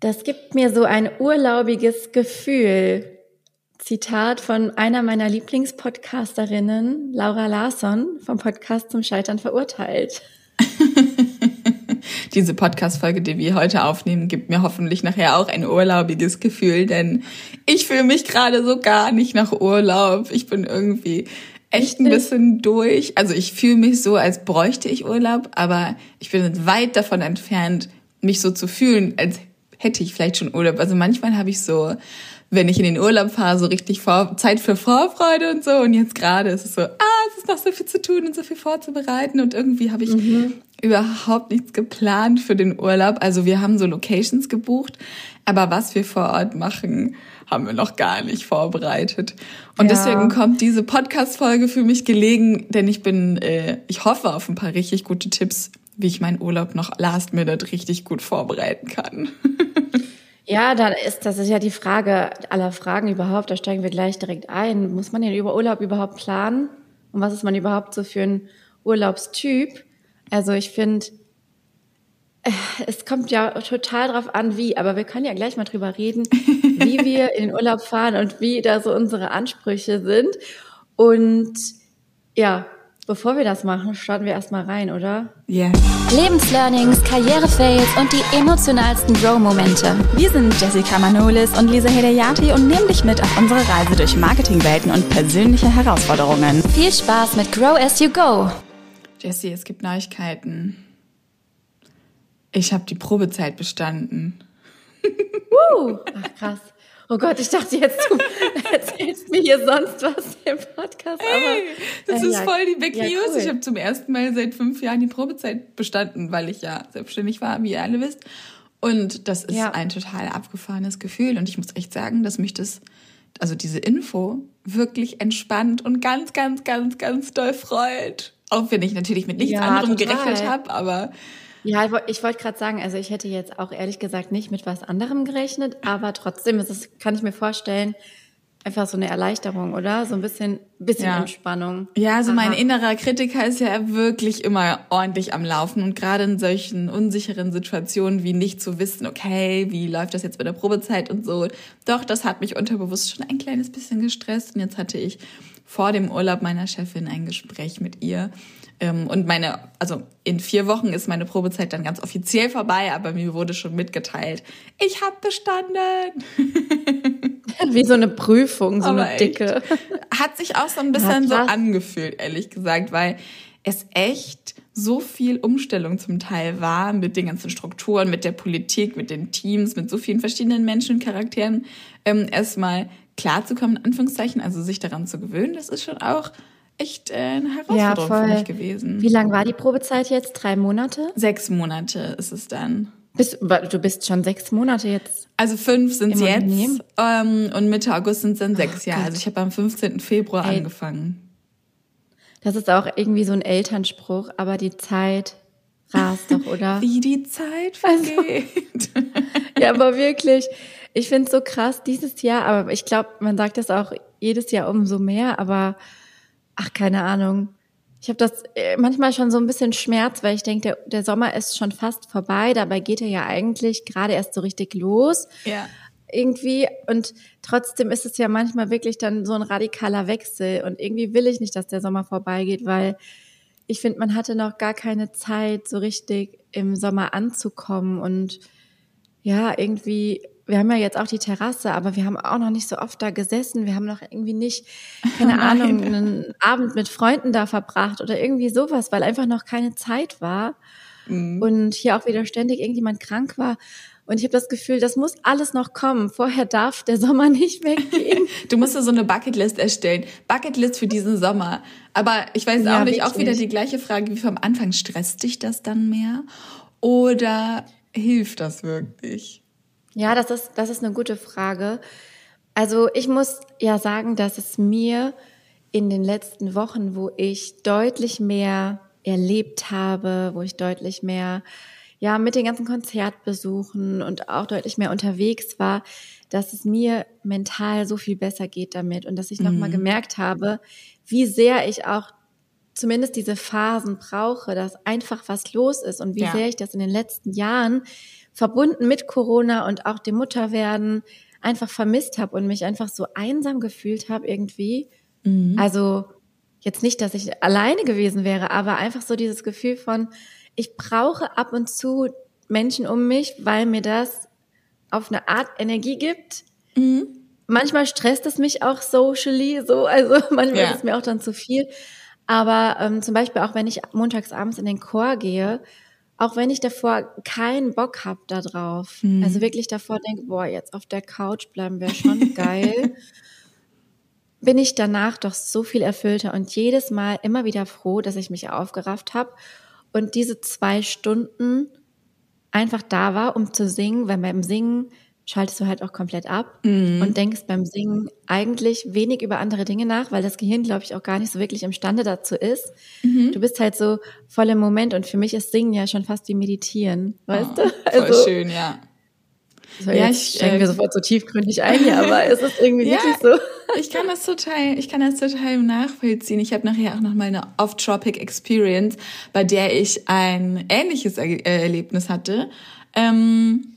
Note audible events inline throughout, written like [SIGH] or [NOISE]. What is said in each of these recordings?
Das gibt mir so ein urlaubiges Gefühl. Zitat von einer meiner Lieblingspodcasterinnen, Laura Larsson, vom Podcast zum Scheitern verurteilt. [LAUGHS] Diese Podcast-Folge, die wir heute aufnehmen, gibt mir hoffentlich nachher auch ein urlaubiges Gefühl, denn ich fühle mich gerade so gar nicht nach Urlaub. Ich bin irgendwie echt ein bisschen durch. Also ich fühle mich so, als bräuchte ich Urlaub, aber ich bin weit davon entfernt, mich so zu fühlen, als hätte ich vielleicht schon Urlaub. Also manchmal habe ich so, wenn ich in den Urlaub fahre, so richtig vor, Zeit für Vorfreude und so. Und jetzt gerade ist es so, ah, es ist noch so viel zu tun und so viel vorzubereiten. Und irgendwie habe ich mhm. überhaupt nichts geplant für den Urlaub. Also wir haben so Locations gebucht, aber was wir vor Ort machen, haben wir noch gar nicht vorbereitet. Und ja. deswegen kommt diese Podcast-Folge für mich gelegen, denn ich bin, äh, ich hoffe auf ein paar richtig gute Tipps, wie ich meinen Urlaub noch last minute richtig gut vorbereiten kann. [LAUGHS] Ja, da ist, das ist ja die Frage aller Fragen überhaupt. Da steigen wir gleich direkt ein. Muss man den Urlaub überhaupt planen? Und was ist man überhaupt so für ein Urlaubstyp? Also ich finde, äh, es kommt ja total drauf an, wie, aber wir können ja gleich mal drüber reden, [LAUGHS] wie wir in den Urlaub fahren und wie da so unsere Ansprüche sind. Und ja, Bevor wir das machen, starten wir erstmal rein, oder? Ja. Yeah. Lebenslearnings, Karrierefails und die emotionalsten Grow-Momente. Wir sind Jessica Manolis und Lisa Hedayati und nehmen dich mit auf unsere Reise durch Marketingwelten und persönliche Herausforderungen. Viel Spaß mit Grow as you go. Jessie, es gibt Neuigkeiten. Ich habe die Probezeit bestanden. uh, ach krass. Oh Gott, ich dachte jetzt, du [LAUGHS] erzählst mir hier sonst was im Podcast. Hey, das äh, ist ja, voll die Big ja, News. Cool. Ich habe zum ersten Mal seit fünf Jahren die Probezeit bestanden, weil ich ja selbstständig war, wie ihr alle wisst. Und das ist ja. ein total abgefahrenes Gefühl. Und ich muss echt sagen, dass mich das, also diese Info, wirklich entspannt und ganz, ganz, ganz, ganz doll freut. Auch wenn ich natürlich mit nichts anderem total. gerechnet habe, aber ja, ich wollte gerade sagen, also ich hätte jetzt auch ehrlich gesagt nicht mit was anderem gerechnet, aber trotzdem ist es, kann ich mir vorstellen, einfach so eine Erleichterung, oder? So ein bisschen, bisschen ja. Entspannung. Ja, also mein innerer Kritiker ist ja wirklich immer ordentlich am Laufen und gerade in solchen unsicheren Situationen wie nicht zu wissen, okay, wie läuft das jetzt mit der Probezeit und so. Doch, das hat mich unterbewusst schon ein kleines bisschen gestresst und jetzt hatte ich vor dem Urlaub meiner Chefin ein Gespräch mit ihr und meine, also in vier Wochen ist meine Probezeit dann ganz offiziell vorbei, aber mir wurde schon mitgeteilt, ich habe bestanden. [LAUGHS] Wie so eine Prüfung, so aber eine dicke. Hat sich auch so ein bisschen so angefühlt, ehrlich gesagt, weil es echt so viel Umstellung zum Teil war mit den ganzen Strukturen, mit der Politik, mit den Teams, mit so vielen verschiedenen Menschen und Charakteren, ähm, erstmal klarzukommen, in Anführungszeichen, also sich daran zu gewöhnen, das ist schon auch echt äh, eine Herausforderung ja, für mich gewesen. Wie lang war die Probezeit jetzt? Drei Monate? Sechs Monate ist es dann. Bist, du bist schon sechs Monate jetzt. Also fünf sind es jetzt ähm, und Mitte August sind es dann sechs oh, Jahre. Also ich habe am 15. Februar Ey, angefangen. Das ist auch irgendwie so ein Elternspruch, aber die Zeit rast doch, [LAUGHS] oder? Wie die Zeit also vergeht. Also, [LAUGHS] ja, aber wirklich. Ich finde es so krass dieses Jahr, aber ich glaube, man sagt das auch jedes Jahr umso mehr, aber ach, keine Ahnung. Ich habe das äh, manchmal schon so ein bisschen Schmerz, weil ich denke, der, der Sommer ist schon fast vorbei. Dabei geht er ja eigentlich gerade erst so richtig los. Ja. Irgendwie. Und trotzdem ist es ja manchmal wirklich dann so ein radikaler Wechsel. Und irgendwie will ich nicht, dass der Sommer vorbeigeht, weil ich finde, man hatte noch gar keine Zeit, so richtig im Sommer anzukommen. Und ja, irgendwie wir haben ja jetzt auch die Terrasse, aber wir haben auch noch nicht so oft da gesessen. Wir haben noch irgendwie nicht, [LAUGHS] keine Ahnung, einen Abend mit Freunden da verbracht oder irgendwie sowas, weil einfach noch keine Zeit war. Mhm. Und hier auch wieder ständig irgendjemand krank war. Und ich habe das Gefühl, das muss alles noch kommen. Vorher darf der Sommer [LAUGHS] nicht weggehen. du musst so eine Bucketlist erstellen. Bucketlist für diesen Sommer. Aber ich weiß ja, auch nicht, auch wieder die gleiche Frage wie vom Anfang. Stresst dich das dann mehr? Oder hilft das wirklich? Ja, das ist, das ist eine gute Frage. Also ich muss ja sagen, dass es mir in den letzten Wochen, wo ich deutlich mehr erlebt habe, wo ich deutlich mehr ja mit den ganzen Konzertbesuchen und auch deutlich mehr unterwegs war, dass es mir mental so viel besser geht damit und dass ich mhm. nochmal gemerkt habe, wie sehr ich auch zumindest diese Phasen brauche, dass einfach was los ist und wie ja. sehr ich das in den letzten Jahren verbunden mit Corona und auch dem Mutterwerden einfach vermisst habe und mich einfach so einsam gefühlt habe irgendwie. Mhm. Also jetzt nicht, dass ich alleine gewesen wäre, aber einfach so dieses Gefühl von, ich brauche ab und zu Menschen um mich, weil mir das auf eine Art Energie gibt. Mhm. Manchmal stresst es mich auch socially, so, also [LAUGHS] manchmal ja. ist es mir auch dann zu viel. Aber ähm, zum Beispiel auch wenn ich montags abends in den Chor gehe, auch wenn ich davor keinen Bock hab da drauf, mhm. also wirklich davor denke, boah, jetzt auf der Couch bleiben wäre schon [LAUGHS] geil, bin ich danach doch so viel erfüllter und jedes Mal immer wieder froh, dass ich mich aufgerafft habe und diese zwei Stunden einfach da war, um zu singen, weil beim Singen schaltest du halt auch komplett ab mhm. und denkst beim Singen eigentlich wenig über andere Dinge nach, weil das Gehirn, glaube ich, auch gar nicht so wirklich imstande dazu ist. Mhm. Du bist halt so voll im Moment und für mich ist Singen ja schon fast wie Meditieren, weißt oh, [LAUGHS] du? Also, voll schön, ja. So, ja, ich steigen äh, sofort so tiefgründig ein hier, aber es ist irgendwie ja, wirklich so. ich kann das total, ich kann das total nachvollziehen. Ich habe nachher auch noch mal eine Off-Tropic Experience, bei der ich ein ähnliches er Erlebnis hatte. Ähm,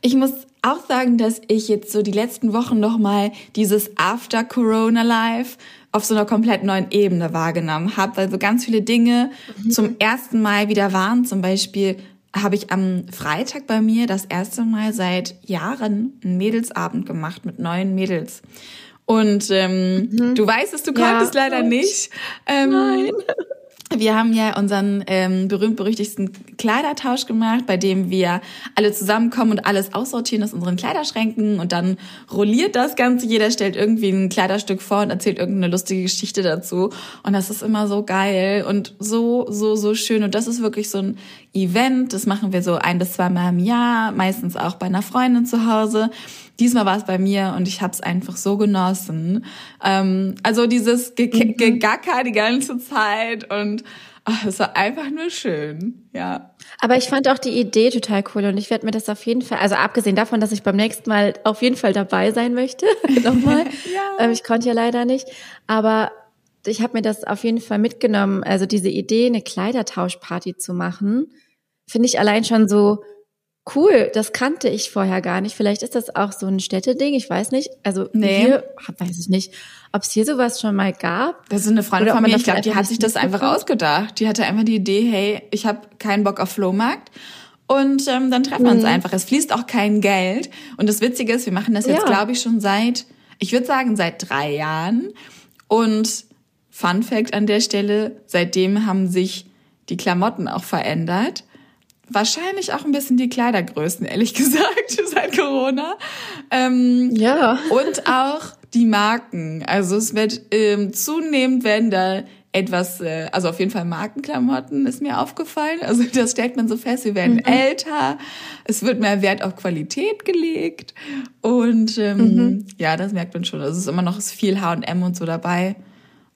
ich muss auch sagen, dass ich jetzt so die letzten Wochen noch mal dieses After Corona Life auf so einer komplett neuen Ebene wahrgenommen habe, weil so ganz viele Dinge mhm. zum ersten Mal wieder waren. Zum Beispiel habe ich am Freitag bei mir das erste Mal seit Jahren einen Mädelsabend gemacht mit neuen Mädels. Und ähm, mhm. du weißt es, du konntest ja, leider nicht. Ähm, Nein. Wir haben ja unseren ähm, berühmt-berüchtigsten Kleidertausch gemacht, bei dem wir alle zusammenkommen und alles aussortieren aus unseren Kleiderschränken und dann rolliert das Ganze. Jeder stellt irgendwie ein Kleiderstück vor und erzählt irgendeine lustige Geschichte dazu. Und das ist immer so geil und so, so, so schön. Und das ist wirklich so ein Event. Das machen wir so ein bis zweimal im Jahr, meistens auch bei einer Freundin zu Hause. Diesmal war es bei mir und ich habe es einfach so genossen. Ähm, also dieses Ge mhm. Gegacker die ganze Zeit und ach, es war einfach nur schön, ja. Aber ich fand auch die Idee total cool und ich werde mir das auf jeden Fall, also abgesehen davon, dass ich beim nächsten Mal auf jeden Fall dabei sein möchte, [LAUGHS] nochmal. [LAUGHS] ja. ähm, ich konnte ja leider nicht, aber ich habe mir das auf jeden Fall mitgenommen. Also diese Idee, eine Kleidertauschparty zu machen, finde ich allein schon so Cool, das kannte ich vorher gar nicht. Vielleicht ist das auch so ein Städteding, ich weiß nicht. Also nee. hier, weiß ich nicht, ob es hier sowas schon mal gab. Das ist eine Freundin von mir, ich glaube, die hat sich das einfach ausgedacht. Die hatte einfach die Idee, hey, ich habe keinen Bock auf Flohmarkt. Und ähm, dann treffen wir uns mhm. einfach. Es fließt auch kein Geld. Und das Witzige ist, wir machen das jetzt, ja. glaube ich, schon seit, ich würde sagen, seit drei Jahren. Und Fun Fact an der Stelle, seitdem haben sich die Klamotten auch verändert wahrscheinlich auch ein bisschen die Kleidergrößen, ehrlich [LAUGHS] gesagt, seit Corona. Ähm, ja. Und auch die Marken. Also es wird ähm, zunehmend werden da etwas, äh, also auf jeden Fall Markenklamotten ist mir aufgefallen. Also [LAUGHS] das stellt man so fest, wir werden mhm. älter, es wird mehr Wert auf Qualität gelegt. Und ähm, mhm. ja, das merkt man schon. Also es ist immer noch viel H&M und so dabei.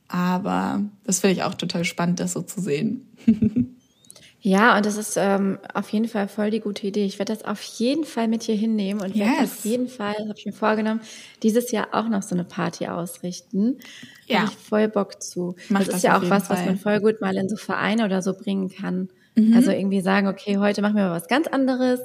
Aber das finde ich auch total spannend, das so zu sehen. [LAUGHS] Ja, und das ist ähm, auf jeden Fall voll die gute Idee. Ich werde das auf jeden Fall mit hier hinnehmen und yes. werde auf jeden Fall, habe ich mir vorgenommen, dieses Jahr auch noch so eine Party ausrichten. Ja. Habe ich voll Bock zu. Mach das ist das ja auch was, Fall. was man voll gut mal in so Vereine oder so bringen kann. Mhm. Also irgendwie sagen, okay, heute machen wir mal was ganz anderes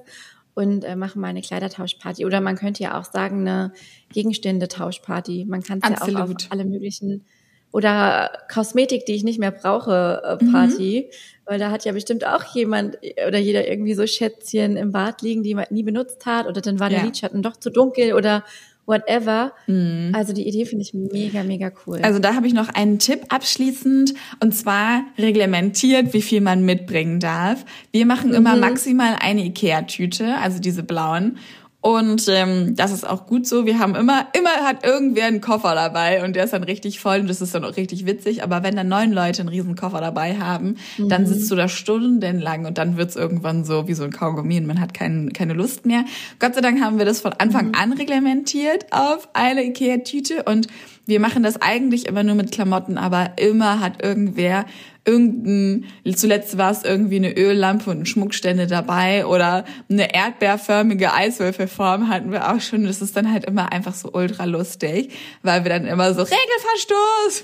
und äh, machen mal eine Kleidertauschparty. Oder man könnte ja auch sagen, eine Gegenstände-Tauschparty. Man kann es ja auch auf alle möglichen oder Kosmetik, die ich nicht mehr brauche, äh, Party. Mhm. Weil da hat ja bestimmt auch jemand oder jeder irgendwie so Schätzchen im Bad liegen, die man nie benutzt hat. Oder dann war der ja. Lidschatten doch zu dunkel oder whatever. Mhm. Also die Idee finde ich mega, mega cool. Also da habe ich noch einen Tipp abschließend und zwar reglementiert, wie viel man mitbringen darf. Wir machen mhm. immer maximal eine Ikea-Tüte, also diese blauen. Und ähm, das ist auch gut so. Wir haben immer, immer hat irgendwer einen Koffer dabei und der ist dann richtig voll und das ist dann auch richtig witzig. Aber wenn dann neun Leute einen riesen Koffer dabei haben, mhm. dann sitzt du da stundenlang und dann wird's irgendwann so wie so ein Kaugummi und man hat kein, keine Lust mehr. Gott sei Dank haben wir das von Anfang mhm. an reglementiert auf eine Ikea-Tüte und wir machen das eigentlich immer nur mit Klamotten, aber immer hat irgendwer irgendein, zuletzt war es irgendwie eine Öllampe und ein Schmuckstände dabei oder eine erdbeerförmige Eiswürfelform hatten wir auch schon. Das ist dann halt immer einfach so ultra lustig, weil wir dann immer so Regelverstoß.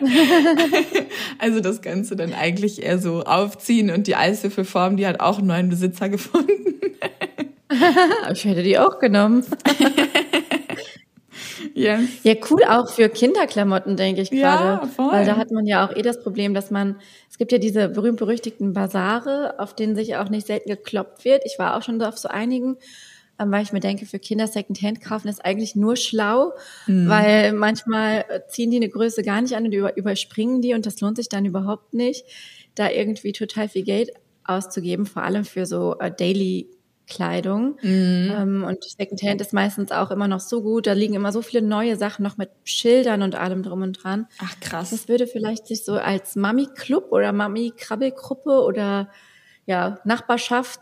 [LAUGHS] also das Ganze dann eigentlich eher so aufziehen und die Eiswürfelform, die hat auch einen neuen Besitzer gefunden. [LAUGHS] ich hätte die auch genommen. [LAUGHS] yes. Ja, cool auch für Kinderklamotten, denke ich Ja, gerade. voll. Weil da hat man ja auch eh das Problem, dass man, es gibt ja diese berühmt-berüchtigten Basare, auf denen sich auch nicht selten gekloppt wird. Ich war auch schon auf so einigen, ähm, weil ich mir denke, für Kinder Secondhand kaufen ist eigentlich nur schlau, Mhm. weil manchmal äh, ziehen die eine Größe gar nicht an und über, überspringen die und das lohnt sich dann überhaupt nicht, da irgendwie total viel Geld auszugeben, vor allem für so äh, Daily Kleidung. Mhm. Ähm, und Secondhand ist meistens auch immer noch so gut. Da liegen immer so viele neue Sachen noch mit Schildern und allem drum und dran. Ach krass. Das würde vielleicht sich so als Mami-Club oder Mami-Krabbelgruppe oder ja, Nachbarschaft,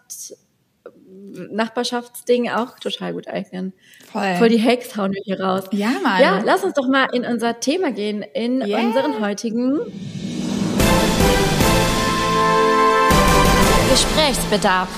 Nachbarschaftsding auch total gut eignen. Voll. Voll die Hacks hauen wir hier raus. ja, Mann. Ja, lass uns doch mal in unser Thema gehen, in Yeah. unseren heutigen Gesprächsbedarf.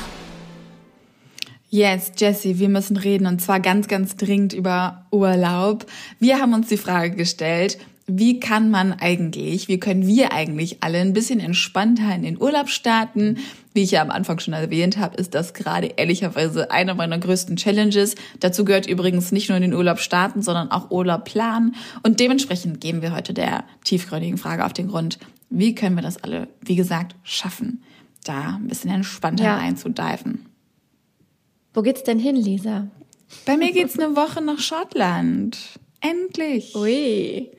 Yes, Jessie, wir müssen reden und zwar ganz, ganz dringend über Urlaub. Wir haben uns die Frage gestellt, wie kann man eigentlich, wie können wir eigentlich alle ein bisschen entspannter in den Urlaub starten? Wie ich ja am Anfang schon erwähnt habe, ist das gerade ehrlicherweise eine meiner größten Challenges. Dazu gehört übrigens nicht nur in den Urlaub starten, sondern auch Urlaub planen. Und dementsprechend gehen wir heute der tiefgründigen Frage auf den Grund, wie können wir das alle, wie gesagt, schaffen, da ein bisschen entspannter Ja. reinzudiven. Wo geht's denn hin, Lisa? Bei mir geht's eine Woche nach Schottland. Endlich. Ui,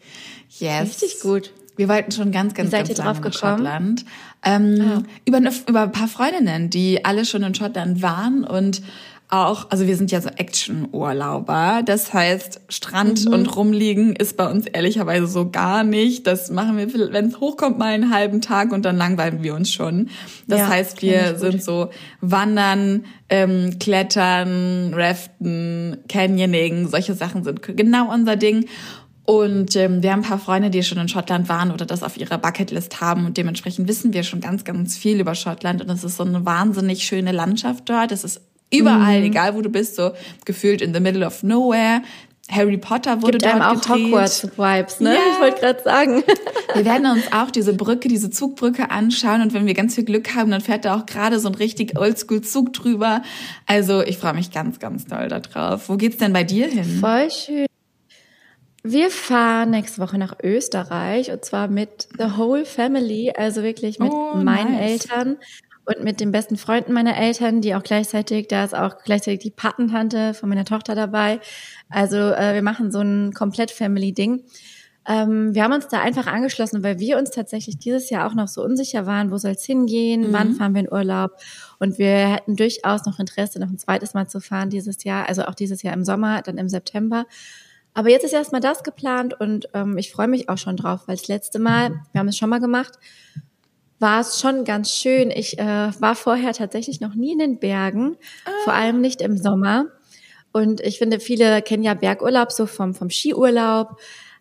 Yes. richtig gut. Wir wollten schon ganz, ganz, Wie seid ganz ihr lange drauf nach gekommen? Schottland. Ähm, Ah. über, eine, über ein paar Freundinnen, die alle schon in Schottland waren und auch, also wir sind ja so Action-Urlauber. Das heißt, Strand Mhm. und rumliegen ist bei uns ehrlicherweise so gar nicht. Das machen wir, wenn es hochkommt, mal einen halben Tag und dann langweilen wir uns schon. Das Ja, heißt, wir sind so Wandern, ähm, Klettern, Raften, Canyoning, solche Sachen sind genau unser Ding. Und ähm, wir haben ein paar Freunde, die schon in Schottland waren oder das auf ihrer Bucketlist haben und dementsprechend wissen wir schon ganz, ganz viel über Schottland und es ist so eine wahnsinnig schöne Landschaft dort. Es ist überall, Mhm. egal wo du bist, so gefühlt in the middle of nowhere. Harry Potter wurde Gibt dort einem auch gedreht. Hogwarts-Vibes, ne? Ja. Ich wollte gerade sagen. [LAUGHS] Wir werden uns auch diese Brücke, diese Zugbrücke anschauen und wenn wir ganz viel Glück haben, dann fährt da auch gerade so ein richtig Oldschool-Zug drüber. Also ich freue mich ganz, ganz doll da drauf. Wo geht's denn bei dir hin? Voll schön. Wir fahren nächste Woche nach Österreich und zwar mit the whole family, also wirklich mit Oh, meinen nice. Eltern und mit den besten Freunden meiner Eltern, die auch gleichzeitig, da ist auch gleichzeitig die Patentante von meiner Tochter dabei. Also äh, wir machen so ein komplett Family-Ding. Ähm, wir haben uns da einfach angeschlossen, weil wir uns tatsächlich dieses Jahr auch noch so unsicher waren, wo soll es hingehen, wann fahren wir in Urlaub. Und wir hätten durchaus noch Interesse, noch ein zweites Mal zu fahren dieses Jahr, also auch dieses Jahr im Sommer, dann im September. Aber jetzt ist erstmal das geplant und ähm, ich freue mich auch schon drauf, weil das letzte Mal, wir haben es schon mal gemacht, war es schon ganz schön. Ich äh, war vorher tatsächlich noch nie in den Bergen, vor allem nicht im Sommer. Und ich finde, viele kennen ja Bergurlaub so vom, vom Skiurlaub.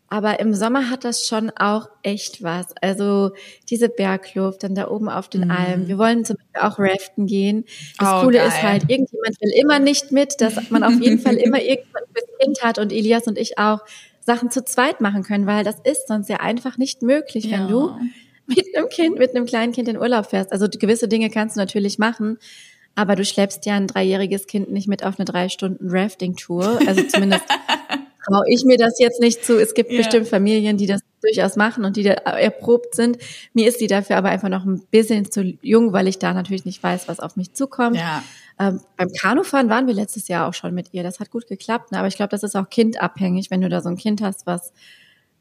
Aber im Sommer hat das schon auch echt was. Also diese Bergluft, dann da oben auf den Almen. Wir wollen zum Beispiel auch raften gehen. Das Oh, Coole geil. ist halt, irgendjemand will immer nicht mit, dass man auf jeden Fall immer [LAUGHS] irgendjemand fürs Kind hat und Elias und ich auch Sachen zu zweit machen können, weil das ist sonst ja einfach nicht möglich, Ja. wenn du mit einem Kind, mit einem kleinen Kind in Urlaub fährst. Also gewisse Dinge kannst du natürlich machen, aber du schleppst ja ein dreijähriges Kind nicht mit auf eine drei Stunden Rafting-Tour. Also zumindest [LAUGHS] traue ich mir das jetzt nicht zu. Es gibt Ja. bestimmt Familien, die das durchaus machen und die da erprobt sind. Mir ist die dafür aber einfach noch ein bisschen zu jung, weil ich da natürlich nicht weiß, was auf mich zukommt. Ja. Ähm, beim Kanufahren waren wir letztes Jahr auch schon mit ihr. Das hat gut geklappt. Ne? Aber ich glaube, das ist auch kindabhängig, wenn du da so ein Kind hast, was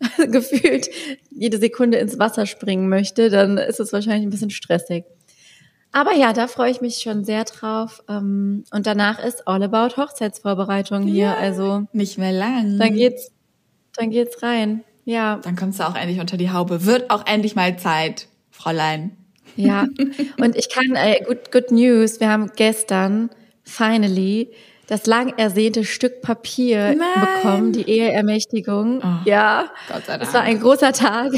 [LAUGHS] gefühlt jede Sekunde ins Wasser springen möchte, dann ist es wahrscheinlich ein bisschen stressig. Aber ja, da freue ich mich schon sehr drauf. Ähm, Und danach ist all about Hochzeitsvorbereitung hier. Ja. Also Nicht mehr lang. dann geht's, dann geht's rein. Ja, Dann kommst du auch endlich unter die Haube. Wird auch endlich mal Zeit, Fräulein. ja. [LAUGHS] Und ich kann, äh, good, good news, wir haben gestern finally das lang ersehnte Stück Papier Nein. bekommen, die Eheermächtigung. Oh, ja, Gott sei Dank. es war ein großer Tag,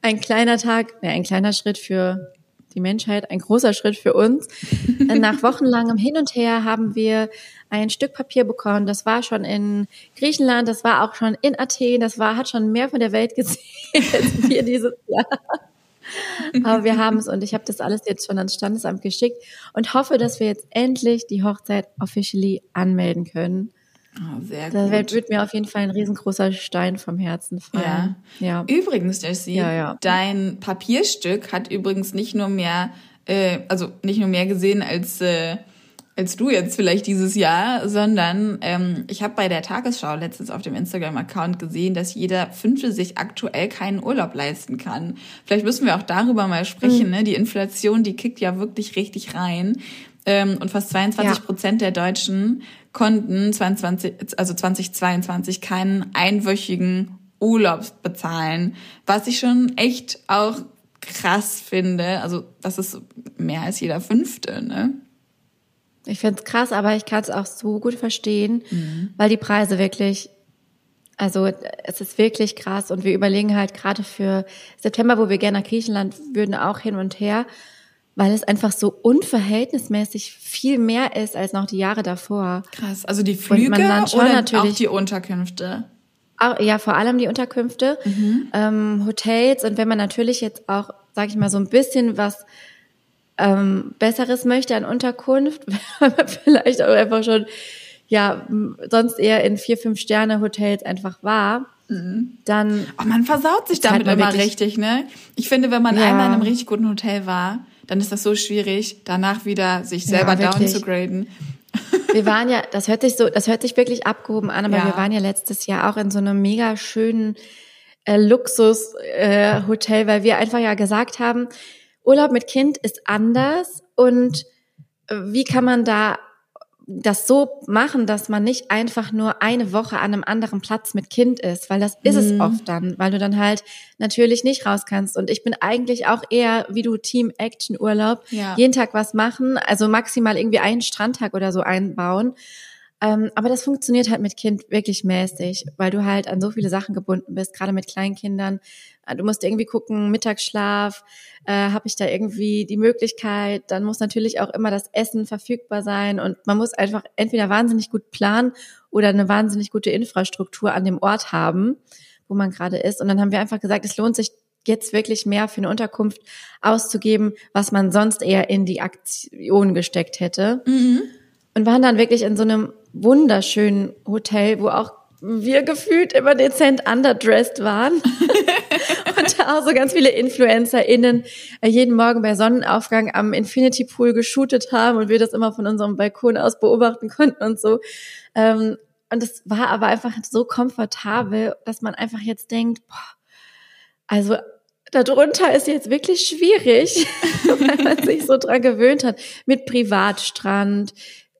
ein kleiner Tag, ne, ein kleiner Schritt für die Menschheit, ein großer Schritt für uns. [LAUGHS] Nach wochenlangem Hin und Her haben wir ein Stück Papier bekommen. Das war schon in Griechenland, das war auch schon in Athen, das war, hat schon mehr von der Welt gesehen [LAUGHS] als wir dieses Jahr. Aber wir haben es und ich habe das alles jetzt schon ans Standesamt geschickt und hoffe, dass wir jetzt endlich die Hochzeit officially anmelden können. Oh, sehr Da gut. wird, wird mir auf jeden Fall ein riesengroßer Stein vom Herzen fallen. Ja. Übrigens, Jessie, Ja, ja. dein Papierstück hat übrigens nicht nur mehr, äh, also nicht nur mehr gesehen als äh, als du jetzt vielleicht dieses Jahr, sondern ähm, ich habe bei der Tagesschau letztens auf dem Instagram-Account gesehen, dass jeder Fünfte sich aktuell keinen Urlaub leisten kann. Vielleicht müssen wir auch darüber mal sprechen. Ne? Die Inflation, die kickt ja wirklich richtig rein. Ähm, und fast 22 Prozent der Deutschen konnten 22, also 2022 keinen einwöchigen Urlaub bezahlen, was ich schon echt auch krass finde. Also das ist mehr als jeder Fünfte, ne? Ich finde es krass, aber ich kann es auch so gut verstehen, weil die Preise wirklich, also es ist wirklich krass und wir überlegen halt gerade für September, wo wir gerne nach Griechenland würden, auch hin und her, weil es einfach so unverhältnismäßig viel mehr ist als noch die Jahre davor. Krass. Also die Flüge oder natürlich- auch die Unterkünfte? Auch, ja, vor allem die Unterkünfte, ähm, Hotels und wenn man natürlich jetzt auch, sag ich mal, so ein bisschen was ähm, Besseres möchte an Unterkunft, [LAUGHS] wenn man vielleicht auch einfach schon ja sonst eher in vier, fünf Sterne Hotels einfach war, dann Oh, man versaut sich damit immer wirklich- richtig, ne? Ich finde, wenn man Ja. einmal in einem richtig guten Hotel war, dann ist das so schwierig, danach wieder sich Ja, selber down wirklich. zu graden. Wir [LAUGHS] waren ja, das hört sich so, das hört sich wirklich abgehoben an, aber Ja. wir waren ja letztes Jahr auch in so einem mega schönen äh, Luxus-Hotel, äh, Hotel, weil wir einfach ja gesagt haben, Urlaub mit Kind ist anders und äh, wie kann man da das so machen, dass man nicht einfach nur eine Woche an einem anderen Platz mit Kind ist, weil das ist es oft dann, weil du dann halt natürlich nicht raus kannst. Und ich bin eigentlich auch eher wie du Team Action Urlaub, Ja. jeden Tag was machen, also maximal irgendwie einen Strandtag oder so einbauen. Ähm, aber das funktioniert halt mit Kind wirklich mäßig, weil du halt an so viele Sachen gebunden bist, gerade mit Kleinkindern. Äh, Du musst irgendwie gucken, Mittagsschlaf, äh, habe ich da irgendwie die Möglichkeit? Dann muss natürlich auch immer das Essen verfügbar sein und man muss einfach entweder wahnsinnig gut planen oder eine wahnsinnig gute Infrastruktur an dem Ort haben, wo man gerade ist. Und dann haben wir einfach gesagt, es lohnt sich jetzt wirklich mehr für eine Unterkunft auszugeben, was man sonst eher in die Aktion gesteckt hätte und waren dann wirklich in so einem wunderschönen Hotel, wo auch wir gefühlt immer dezent underdressed waren. [LAUGHS] und da auch so ganz viele InfluencerInnen äh, jeden Morgen bei Sonnenaufgang am Infinity Pool geshootet haben und wir das immer von unserem Balkon aus beobachten konnten und so. Ähm, und es war aber einfach so komfortabel, dass man einfach jetzt denkt, boah, also darunter ist jetzt wirklich schwierig, [LAUGHS] weil man sich so dran gewöhnt hat mit Privatstrand,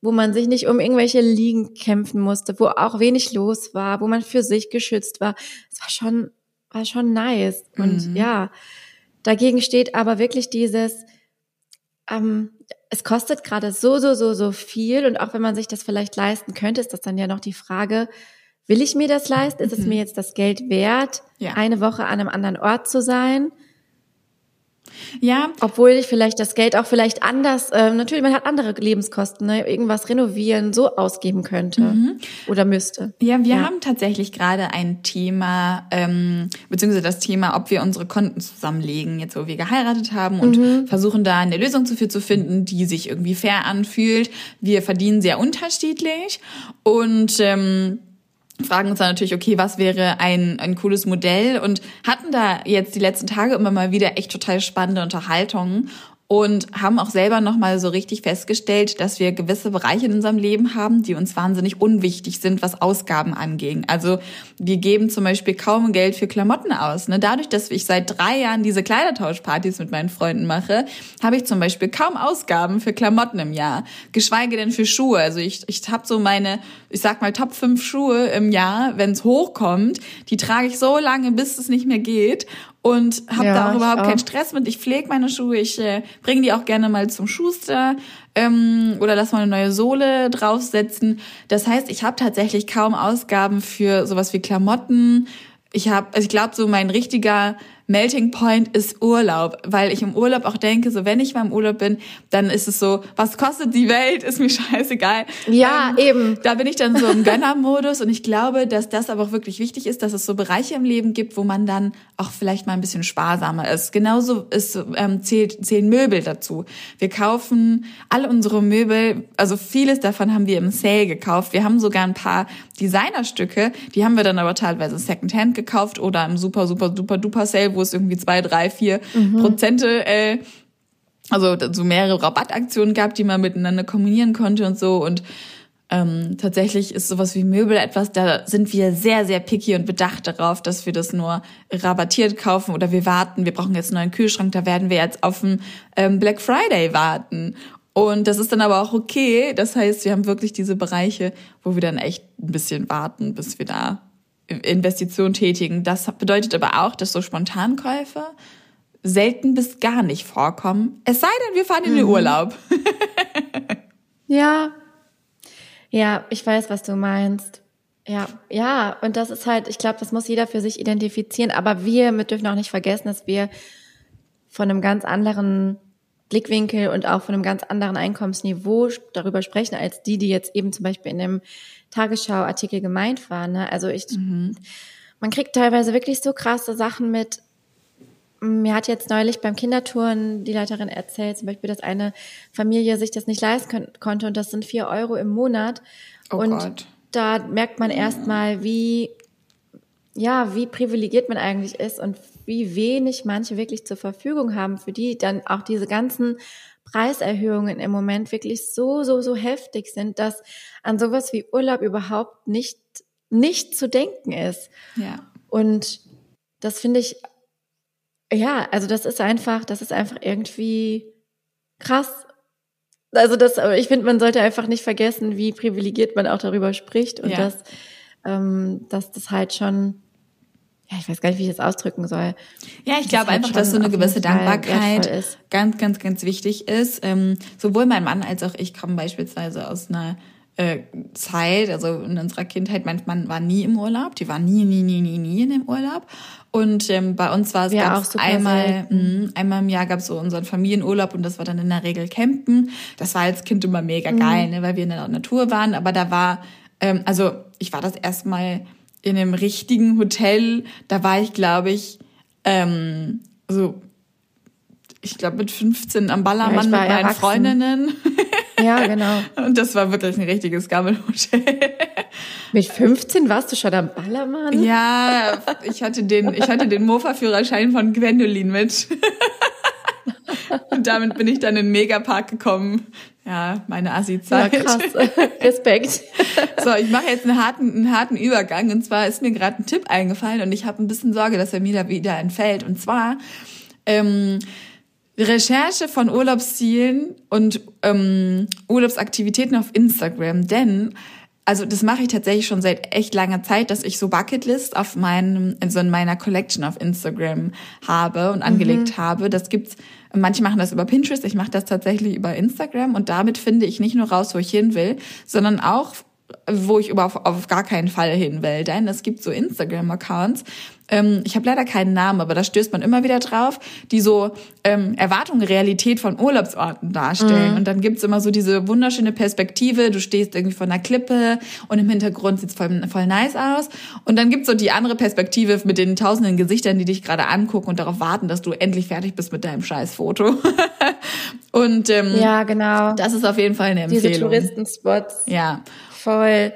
wo man sich nicht um irgendwelche Liegen kämpfen musste, wo auch wenig los war, wo man für sich geschützt war. Es war schon, war schon nice. Und ja, dagegen steht aber wirklich dieses, ähm, es kostet gerade so, so, so, so viel. Und auch wenn man sich das vielleicht leisten könnte, ist das dann ja noch die Frage, will ich mir das leisten? Ist es mir jetzt das Geld wert, Ja. eine Woche an einem anderen Ort zu sein? Ja, Obwohl ich vielleicht das Geld auch vielleicht anders, äh, natürlich, man hat andere Lebenskosten, ne? irgendwas renovieren, so ausgeben könnte oder müsste. Ja, wir Ja. haben tatsächlich gerade ein Thema, ähm, beziehungsweise das Thema, ob wir unsere Konten zusammenlegen, jetzt wo wir geheiratet haben und versuchen da eine Lösung dafür zu finden, die sich irgendwie fair anfühlt. Wir verdienen sehr unterschiedlich und ähm, fragen uns dann natürlich, okay, was wäre ein, ein cooles Modell? Und hatten da jetzt die letzten Tage immer mal wieder echt total spannende Unterhaltungen und haben auch selber nochmal so richtig festgestellt, dass wir gewisse Bereiche in unserem Leben haben, die uns wahnsinnig unwichtig sind, was Ausgaben anging. Also wir geben zum Beispiel kaum Geld für Klamotten aus. Ne? Dadurch, dass ich seit drei Jahren diese Kleidertauschpartys mit meinen Freunden mache, habe ich zum Beispiel kaum Ausgaben für Klamotten im Jahr. Geschweige denn für Schuhe. Also ich, ich habe so meine, ich sag mal, Top 5 Schuhe im Jahr, wenn es hochkommt. Die trage ich so lange, bis es nicht mehr geht. Und habe Ja, da auch überhaupt auch. keinen Stress mit. Ich pflege meine Schuhe, ich äh, bringe die auch gerne mal zum Schuster ähm, oder lass mal eine neue Sohle draufsetzen. Das heißt, ich habe tatsächlich kaum Ausgaben für sowas wie Klamotten. Ich habe, also ich glaube, so mein richtiger Melting Point ist Urlaub, weil ich im Urlaub auch denke, so wenn ich mal im Urlaub bin, dann ist es so, was kostet die Welt, ist mir [LAUGHS] scheißegal. Ja, ähm, eben. Da bin ich dann so im Gönnermodus und ich glaube, dass das aber auch wirklich wichtig ist, dass es so Bereiche im Leben gibt, wo man dann auch vielleicht mal ein bisschen sparsamer ist. Genauso ist, ähm, zählt, zählen Möbel dazu. Wir kaufen alle unsere Möbel, also vieles davon haben wir im Sale gekauft. Wir haben sogar ein paar Designerstücke, die haben wir dann aber teilweise Secondhand gekauft oder im super, super, super duper Sale, wo es irgendwie zwei, drei, vier mhm. Prozente, äh, also so mehrere Rabattaktionen gab, die man miteinander kombinieren konnte und so und ähm, tatsächlich ist sowas wie Möbel etwas, da sind wir sehr, sehr picky und bedacht darauf, dass wir das nur rabattiert kaufen oder wir warten, wir brauchen jetzt einen neuen Kühlschrank, da werden wir jetzt auf den ähm, Black Friday warten. Und das ist dann aber auch okay. Das heißt, wir haben wirklich diese Bereiche, wo wir dann echt ein bisschen warten, bis wir da Investitionen tätigen. Das bedeutet aber auch, dass so Spontankäufe selten bis gar nicht vorkommen. Es sei denn, wir fahren in den mhm. Urlaub. [LAUGHS] ja. Ja, ich weiß, was du meinst. Ja, ja, und das ist halt, ich glaube, das muss jeder für sich identifizieren, aber wir, wir dürfen auch nicht vergessen, dass wir von einem ganz anderen Blickwinkel und auch von einem ganz anderen Einkommensniveau darüber sprechen, als die, die jetzt eben zum Beispiel in dem Tagesschau-Artikel gemeint waren. Ne? Also ich, mhm. man kriegt teilweise wirklich so krasse Sachen mit. Mir hat jetzt neulich beim Kindertouren die Leiterin erzählt, zum Beispiel, dass eine Familie sich das nicht leisten konnte und das sind vier Euro im Monat. Oh und Gott. da merkt man erstmal, wie, ja, wie privilegiert man eigentlich ist und wie wenig manche wirklich zur Verfügung haben, für die dann auch diese ganzen Preiserhöhungen im Moment wirklich so, so, so heftig sind, dass an sowas wie Urlaub überhaupt nicht, nicht zu denken ist. Ja. Und das finde ich, ja, also das ist einfach, das ist einfach irgendwie krass. Also das, ich finde, man sollte einfach nicht vergessen, wie privilegiert man auch darüber spricht und ja. dass, ähm, dass das halt schon ja, ich weiß gar nicht, wie ich das ausdrücken soll. Ja, ich glaube halt einfach, dass so eine gewisse Dankbarkeit ganz, ganz, ganz wichtig ist. Ähm, sowohl mein Mann als auch ich kommen beispielsweise aus einer äh, Zeit, also in unserer Kindheit, mein Mann war nie im Urlaub, die war nie, nie, nie, nie, nie in dem Urlaub. Und ähm, bei uns war es ja, gab's einmal, mh, einmal im Jahr gab es so unseren Familienurlaub und das war dann in der Regel Campen. Das war als Kind immer mega geil, mhm. ne, weil wir in der Natur waren. Aber da war, ähm, also ich war das erstmal in einem richtigen Hotel. Da war ich, glaube ich, ähm, so, ich glaube mit 15 am Ballermann ja, mit meinen erwachsen. Freundinnen. Ja, genau. [LAUGHS] Und das war wirklich ein richtiges Gammelhotel. Mit 15 warst du schon am Ballermann? Ja, ich hatte den, ich hatte den Mofa-Führerschein von Gwendolin mit. [LAUGHS] Und damit bin ich dann in den Megapark gekommen. Ja, meine Assi-Zeit. Ja, krass. [LAUGHS] Respekt. So, ich mache jetzt einen harten, einen harten Übergang. Und zwar ist mir gerade ein Tipp eingefallen und ich habe ein bisschen Sorge, dass er mir da wieder entfällt. Und zwar ähm, Recherche von Urlaubszielen und ähm, Urlaubsaktivitäten auf Instagram. Denn also das mache ich tatsächlich schon seit echt langer Zeit, dass ich so Bucketlist auf meinem, also in meiner Collection auf Instagram habe und angelegt mhm. habe. Das gibt's, manche machen das über Pinterest, ich mache das tatsächlich über Instagram und damit finde ich nicht nur raus, wo ich hin will, sondern auch wo ich überhaupt auf gar keinen Fall hin will. Denn es gibt so Instagram-Accounts, ähm, ich habe leider keinen Namen, aber da stößt man immer wieder drauf, die so ähm, Erwartungen, Realität von Urlaubsorten darstellen. Mhm. Und dann gibt's immer so diese wunderschöne Perspektive, du stehst irgendwie vor einer Klippe und im Hintergrund sieht's voll, voll nice aus. Und dann gibt's so die andere Perspektive mit den tausenden Gesichtern, die dich gerade angucken und darauf warten, dass du endlich fertig bist mit deinem scheiß Foto. [LAUGHS] und ähm, ja, genau. Das ist auf jeden Fall eine Empfehlung. Diese Touristenspots. Ja. Voll.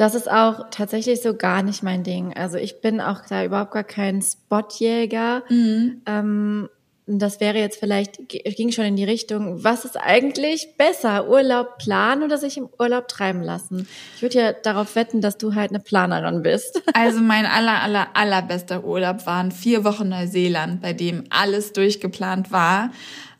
Das ist auch tatsächlich so gar nicht mein Ding. Also ich bin auch da überhaupt gar kein Spotjäger. Mhm. Ähm, das wäre jetzt vielleicht, ging schon in die Richtung, was ist eigentlich besser? Urlaub planen oder sich im Urlaub treiben lassen? Ich würde ja darauf wetten, dass du halt eine Planerin bist. [LAUGHS] Also mein aller, aller, allerbester Urlaub waren vier Wochen Neuseeland, bei dem alles durchgeplant war.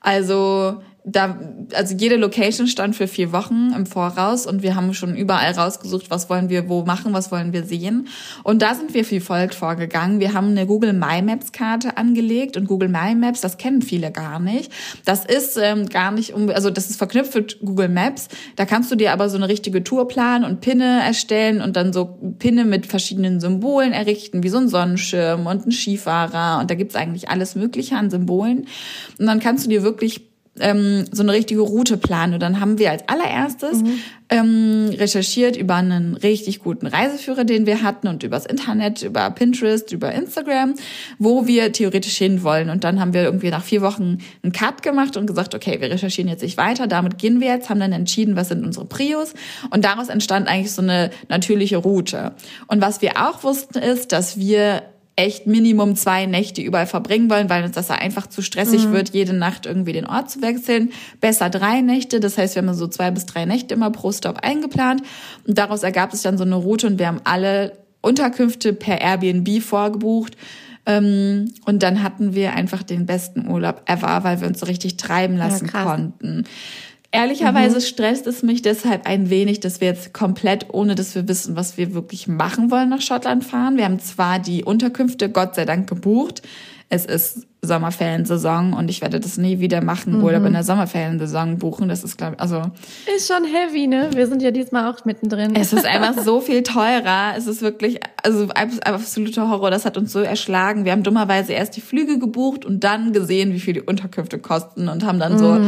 Also da, also jede Location stand für vier Wochen im Voraus und wir haben schon überall rausgesucht, was wollen wir wo machen, was wollen wir sehen. Und da sind wir viel folgt vorgegangen. Wir haben eine Google My Maps Karte angelegt und Google My Maps, das kennen viele gar nicht. Das ist ähm, gar nicht, also das ist verknüpft mit Google Maps. Da kannst du dir aber so eine richtige Tour planen und Pinne erstellen und dann so Pinne mit verschiedenen Symbolen errichten, wie so ein Sonnenschirm und ein Skifahrer. Und da gibt's eigentlich alles Mögliche an Symbolen. Und dann kannst du dir wirklich ähm, so eine richtige Route planen. Und dann haben wir als allererstes mhm. ähm, recherchiert über einen richtig guten Reiseführer, den wir hatten und übers Internet, über Pinterest, über Instagram, wo wir theoretisch hin wollen. Und dann haben wir irgendwie nach vier Wochen einen Cut gemacht und gesagt, okay, wir recherchieren jetzt nicht weiter, damit gehen wir jetzt, haben dann entschieden, was sind unsere Prios. Und daraus entstand eigentlich so eine natürliche Route. Und was wir auch wussten, ist, dass wir echt Minimum zwei Nächte überall verbringen wollen, weil uns das einfach zu stressig mhm. wird, jede Nacht irgendwie den Ort zu wechseln. Besser drei Nächte, das heißt, wir haben so zwei bis drei Nächte immer pro Stop eingeplant und daraus ergab sich dann so eine Route und wir haben alle Unterkünfte per Airbnb vorgebucht. Ähm, und dann hatten wir einfach den besten Urlaub ever, weil wir uns so richtig treiben lassen ja, konnten. Ehrlicherweise mhm. stresst es mich deshalb ein wenig, dass wir jetzt komplett, ohne dass wir wissen, was wir wirklich machen wollen, nach Schottland fahren. Wir haben zwar die Unterkünfte Gott sei Dank gebucht, es ist Sommerferiensaison und ich werde das nie wieder machen, mhm. Urlaub in der Sommerferiensaison buchen. Das ist, glaube ich, also. Ist schon heavy, ne? Wir sind ja diesmal auch mittendrin. Es ist einfach [LAUGHS] so viel teurer. Es ist wirklich, also absoluter Horror. Das hat uns so erschlagen. Wir haben dummerweise erst die Flüge gebucht und dann gesehen, wie viel die Unterkünfte kosten und haben dann mhm. so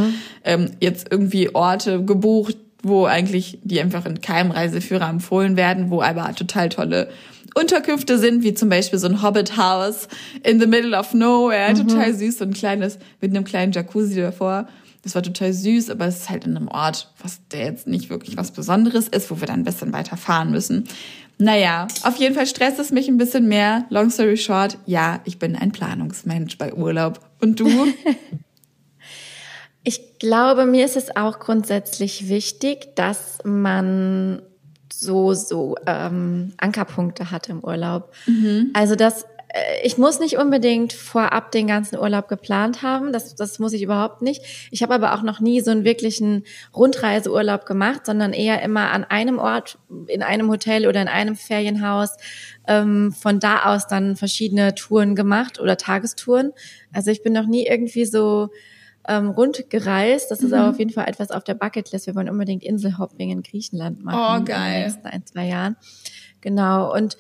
ähm, jetzt irgendwie Orte gebucht, wo eigentlich die einfach in keinem Reiseführer empfohlen werden, wo aber total tolle Unterkünfte sind, wie zum Beispiel so ein Hobbit House in the middle of nowhere, mhm. total süß, so ein kleines, mit einem kleinen Jacuzzi davor. Das war total süß, aber es ist halt in einem Ort, was der jetzt nicht wirklich was Besonderes ist, wo wir dann ein bisschen weiter fahren müssen. Naja, auf jeden Fall stresst es mich ein bisschen mehr. Long story short, ja, ich bin ein Planungsmensch bei Urlaub. Und du? [LAUGHS] ich glaube, mir ist es auch grundsätzlich wichtig, dass man so, so ähm, Ankerpunkte hat im Urlaub. Mhm. Also das, äh, ich muss nicht unbedingt vorab den ganzen Urlaub geplant haben. Das, das muss ich überhaupt nicht. Ich habe aber auch noch nie so einen wirklichen Rundreiseurlaub gemacht, sondern eher immer an einem Ort, in einem Hotel oder in einem Ferienhaus, ähm, von da aus dann verschiedene Touren gemacht oder Tagestouren. Also ich bin noch nie irgendwie so ähm, rund gereist. Das ist mhm. aber auf jeden Fall etwas auf der Bucketlist. Wir wollen unbedingt Inselhopping in Griechenland machen. Oh, geil. In den nächsten ein, zwei Jahren. Genau. Und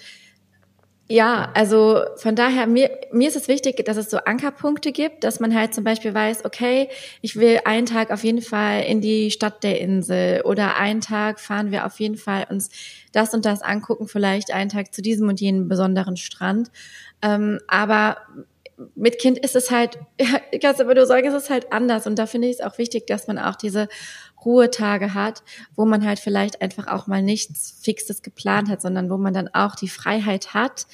ja, also von daher, mir, mir ist es wichtig, dass es so Ankerpunkte gibt, dass man halt zum Beispiel weiß, okay, ich will einen Tag auf jeden Fall in die Stadt der Insel oder einen Tag fahren wir auf jeden Fall uns das und das angucken, vielleicht einen Tag zu diesem und jenem besonderen Strand. Ähm, aber mit Kind ist es halt, ja, ich kann es aber nur sagen, es ist halt anders. Und da finde ich es auch wichtig, dass man auch diese Ruhetage hat, wo man halt vielleicht einfach auch mal nichts Fixes geplant hat, sondern wo man dann auch die Freiheit hat,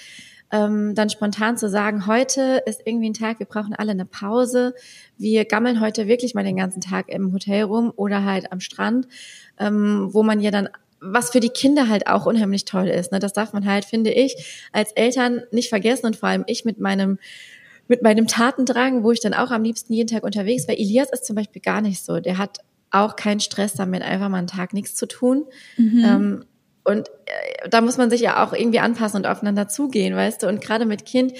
ähm, dann spontan zu sagen, heute ist irgendwie ein Tag, wir brauchen alle eine Pause. Wir gammeln heute wirklich mal den ganzen Tag im Hotel rum oder halt am Strand, ähm, wo man ja dann was für die Kinder halt auch unheimlich toll ist. Ne? Das darf man halt, finde ich, als Eltern nicht vergessen und vor allem ich mit meinem mit meinem Tatendrang, wo ich dann auch am liebsten jeden Tag unterwegs war. Elias ist zum Beispiel gar nicht so. Der hat auch keinen Stress damit, einfach mal einen Tag nichts zu tun. Mhm. Ähm, und äh, da muss man sich ja auch irgendwie anpassen und aufeinander zugehen, weißt du? Und gerade mit Kind,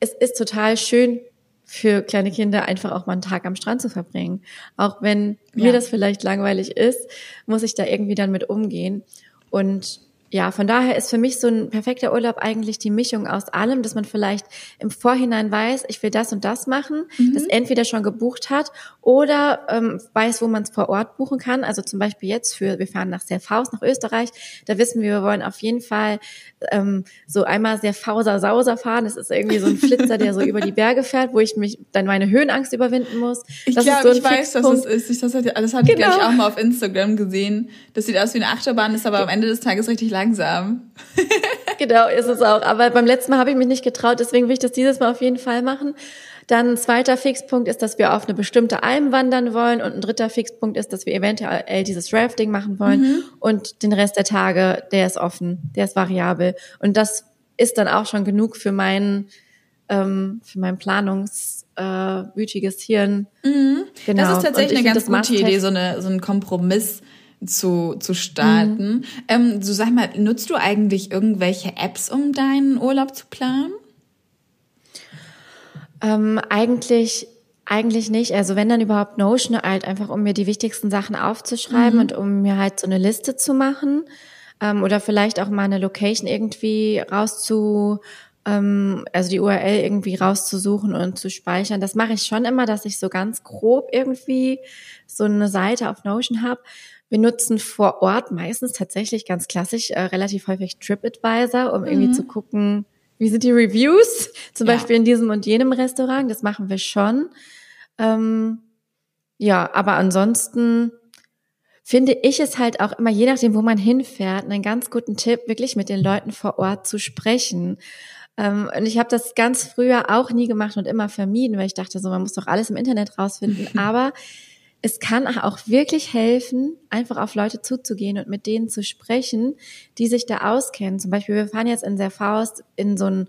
es ist total schön für kleine Kinder einfach auch mal einen Tag am Strand zu verbringen. Auch wenn ja. mir das vielleicht langweilig ist, muss ich da irgendwie dann mit umgehen. Und ja, von daher ist für mich so ein perfekter Urlaub eigentlich die Mischung aus allem, dass man vielleicht im Vorhinein weiß, ich will das und das machen, mhm. das entweder schon gebucht hat oder ähm, weiß, wo man es vor Ort buchen kann. Also zum Beispiel jetzt für, wir fahren nach Serfaus, nach Österreich, da wissen wir, wir wollen auf jeden Fall ähm, so einmal sehr fauser sauser fahren. Das ist irgendwie so ein Flitzer, der so über die Berge fährt, wo ich mich dann meine Höhenangst überwinden muss. Ich glaube, so ich weiß, dass es ist. Ich, das, hat, das hatte genau. ich auch mal auf Instagram gesehen. Das sieht aus wie eine Achterbahn, ist aber am Ende des Tages richtig lang langsam. genau, ist es auch. Aber beim letzten Mal habe ich mich nicht getraut, deswegen will ich das dieses Mal auf jeden Fall machen. Dann ein zweiter Fixpunkt ist, dass wir auf eine bestimmte Alm wandern wollen und ein dritter Fixpunkt ist, dass wir eventuell dieses Rafting machen wollen mhm. und den Rest der Tage, der ist offen, der ist variabel und das ist dann auch schon genug für meinen ähm, für mein planungswütiges äh, Hirn. Mhm. Genau. Das ist tatsächlich eine ganz gute Idee, so, eine, so ein Kompromiss zu, zu starten. Mhm. Ähm, so sag mal, nutzt du eigentlich irgendwelche Apps, um deinen Urlaub zu planen? Ähm, eigentlich eigentlich nicht. Also wenn dann überhaupt Notion halt einfach, um mir die wichtigsten Sachen aufzuschreiben mhm. und um mir halt so eine Liste zu machen ähm, oder vielleicht auch mal eine Location irgendwie rauszu, ähm, also die URL irgendwie rauszusuchen und zu speichern. Das mache ich schon immer, dass ich so ganz grob irgendwie so eine Seite auf Notion habe. Wir nutzen vor Ort meistens tatsächlich ganz klassisch äh, relativ häufig TripAdvisor, um irgendwie mhm. zu gucken, wie sind die Reviews, [LAUGHS] zum ja. Beispiel in diesem und jenem Restaurant. Das machen wir schon. Ähm, ja, aber ansonsten finde ich es halt auch immer, je nachdem, wo man hinfährt, einen ganz guten Tipp, wirklich mit den Leuten vor Ort zu sprechen. Ähm, und ich habe das ganz früher auch nie gemacht und immer vermieden, weil ich dachte so, man muss doch alles im Internet rausfinden. [LAUGHS] aber es kann auch wirklich helfen, einfach auf Leute zuzugehen und mit denen zu sprechen, die sich da auskennen. Zum Beispiel, wir fahren jetzt in der Faust in so ein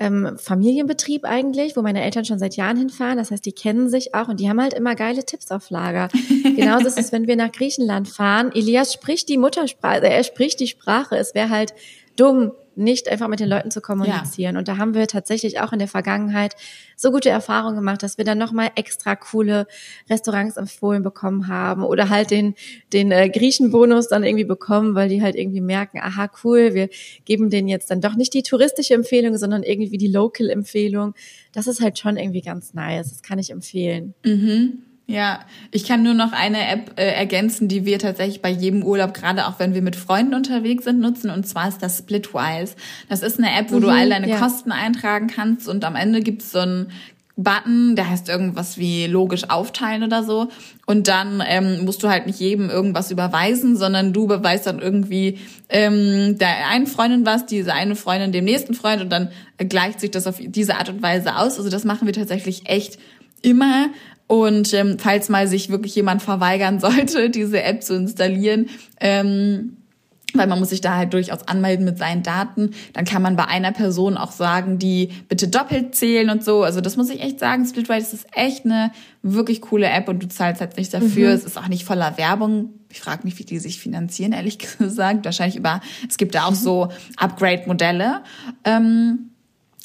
ähm, Familienbetrieb eigentlich, wo meine Eltern schon seit Jahren hinfahren. Das heißt, die kennen sich auch und die haben halt immer geile Tipps auf Lager. [LAUGHS] Genauso ist es, wenn wir nach Griechenland fahren. Elias spricht die Muttersprache, er spricht die Sprache. Es wäre halt dumm, nicht einfach mit den Leuten zu kommunizieren. Ja. Und da haben wir tatsächlich auch in der Vergangenheit so gute Erfahrungen gemacht, dass wir dann nochmal extra coole Restaurants empfohlen bekommen haben oder halt den, den äh, Griechenbonus dann irgendwie bekommen, weil die halt irgendwie merken, aha, cool, wir geben denen jetzt dann doch nicht die touristische Empfehlung, sondern irgendwie die Local-Empfehlung. Das ist halt schon irgendwie ganz nice. Das kann ich empfehlen. Mhm. Ja, ich kann nur noch eine App äh, ergänzen, die wir tatsächlich bei jedem Urlaub, gerade auch wenn wir mit Freunden unterwegs sind, nutzen. Und zwar ist das Splitwise. Das ist eine App, wo mhm, du all deine ja. Kosten eintragen kannst und am Ende gibt's so einen Button, der heißt irgendwas wie logisch aufteilen oder so. Und dann ähm, musst du halt nicht jedem irgendwas überweisen, sondern du beweist dann irgendwie ähm, der einen Freundin was, diese eine Freundin dem nächsten Freund und dann gleicht sich das auf diese Art und Weise aus. Also das machen wir tatsächlich echt immer und ähm, falls mal sich wirklich jemand verweigern [LAUGHS] sollte, diese App zu installieren, ähm, weil man muss sich da halt durchaus anmelden mit seinen Daten. Dann kann man bei einer Person auch sagen, die bitte doppelt zählen und so. Also das muss ich echt sagen. Splitwise ist echt eine wirklich coole App und du zahlst halt nicht dafür. Mhm. Es ist auch nicht voller Werbung. Ich frage mich, wie die sich finanzieren, ehrlich [LAUGHS] gesagt. Wahrscheinlich über, es gibt da auch so Upgrade-Modelle. Ähm,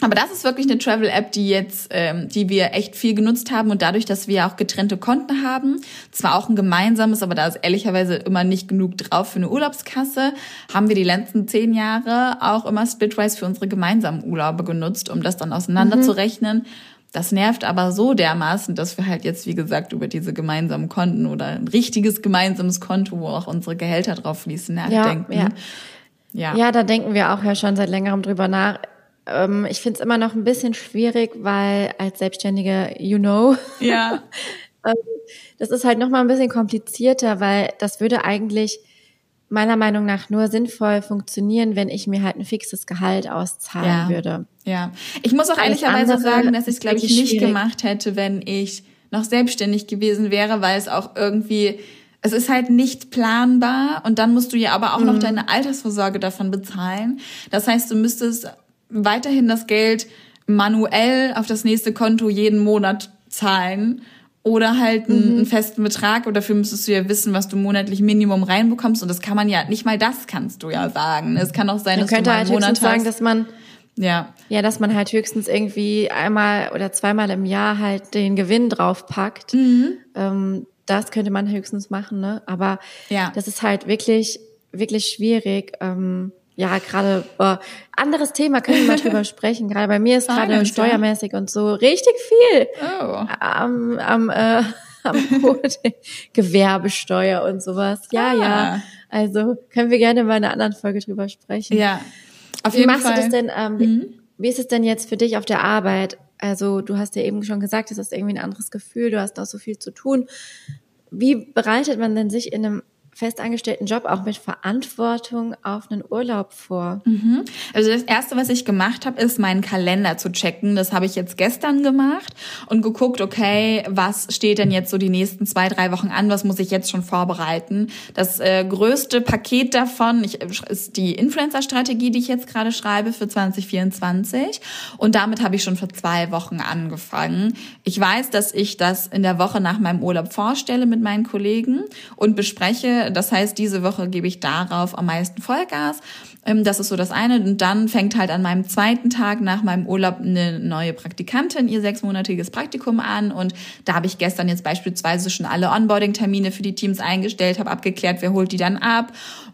aber das ist wirklich eine Travel-App, die jetzt, ähm, die wir echt viel genutzt haben und dadurch, dass wir auch getrennte Konten haben, zwar auch ein gemeinsames, aber da ist ehrlicherweise immer nicht genug drauf für eine Urlaubskasse, haben wir die letzten zehn Jahre auch immer Splitwise für unsere gemeinsamen Urlaube genutzt, um das dann auseinanderzurechnen. Mhm. Das nervt aber so dermaßen, dass wir halt jetzt, wie gesagt, über diese gemeinsamen Konten oder ein richtiges gemeinsames Konto, wo auch unsere Gehälter drauf fließen, nachdenken. Ja, ja. Ja. ja, da denken wir auch ja schon seit längerem drüber nach ähm, ich finde es immer noch ein bisschen schwierig, weil als Selbstständige, you know. Ja. [LAUGHS] Ähm, das ist halt nochmal ein bisschen komplizierter, weil das würde eigentlich meiner Meinung nach nur sinnvoll funktionieren, wenn ich mir halt ein fixes Gehalt auszahlen ja. würde. Ja. Ich muss auch Alles ehrlicherweise sagen, dass ich es, glaube ich, nicht schwierig. gemacht hätte, wenn ich noch selbstständig gewesen wäre, weil es auch irgendwie es ist halt nicht planbar und dann musst du ja aber auch mhm. noch deine Altersvorsorge davon bezahlen. Das heißt, du müsstest weiterhin das Geld manuell auf das nächste Konto jeden Monat zahlen oder halt einen, mhm. einen, festen Betrag und dafür müsstest du ja wissen, was du monatlich Minimum reinbekommst und das kann man ja nicht mal das kannst du ja sagen. Es kann auch sein, man dass könnte du mal einen halt Monat sagen, hast. dass man ja. Ja, dass man halt höchstens irgendwie einmal oder zweimal im Jahr halt den Gewinn draufpackt. Mhm. Ähm, das könnte man höchstens machen, ne? Aber ja. das ist halt wirklich, wirklich schwierig. Ähm, ja, gerade äh, anderes Thema können wir mal [LAUGHS] drüber sprechen. Gerade bei mir ist gerade steuermäßig und so richtig viel oh. am, am, äh, [LAUGHS] am Boot. [LAUGHS] Gewerbesteuer und sowas. Ja, ah. ja. Also können wir gerne mal in einer anderen Folge drüber sprechen. Ja, auf wie jeden machst Fall. du das denn? Ähm, mhm. wie, wie ist es denn jetzt für dich auf der Arbeit? Also du hast ja eben schon gesagt, es ist irgendwie ein anderes Gefühl, du hast auch so viel zu tun. Wie bereitet man denn sich in einem festangestellten Job auch mit Verantwortung auf einen Urlaub vor? Mhm. Also das Erste, was ich gemacht habe, ist meinen Kalender zu checken. Das habe ich jetzt gestern gemacht und geguckt, okay, was steht denn jetzt so die nächsten zwei, drei Wochen an? Was muss ich jetzt schon vorbereiten? Das äh, größte Paket davon ich, ist die Influencer-Strategie, die ich jetzt gerade schreibe für 2024. Und damit habe ich schon vor zwei Wochen angefangen. Ich weiß, dass ich das in der Woche nach meinem Urlaub vorstelle mit meinen Kollegen und bespreche, das heißt, diese Woche gebe ich darauf am meisten Vollgas. Ähm, das ist so das eine. Und dann fängt halt an meinem zweiten Tag nach meinem Urlaub eine neue Praktikantin ihr sechsmonatiges Praktikum an. Und da habe ich gestern jetzt beispielsweise schon alle Onboarding-Termine für die Teams eingestellt, habe abgeklärt, wer holt die dann ab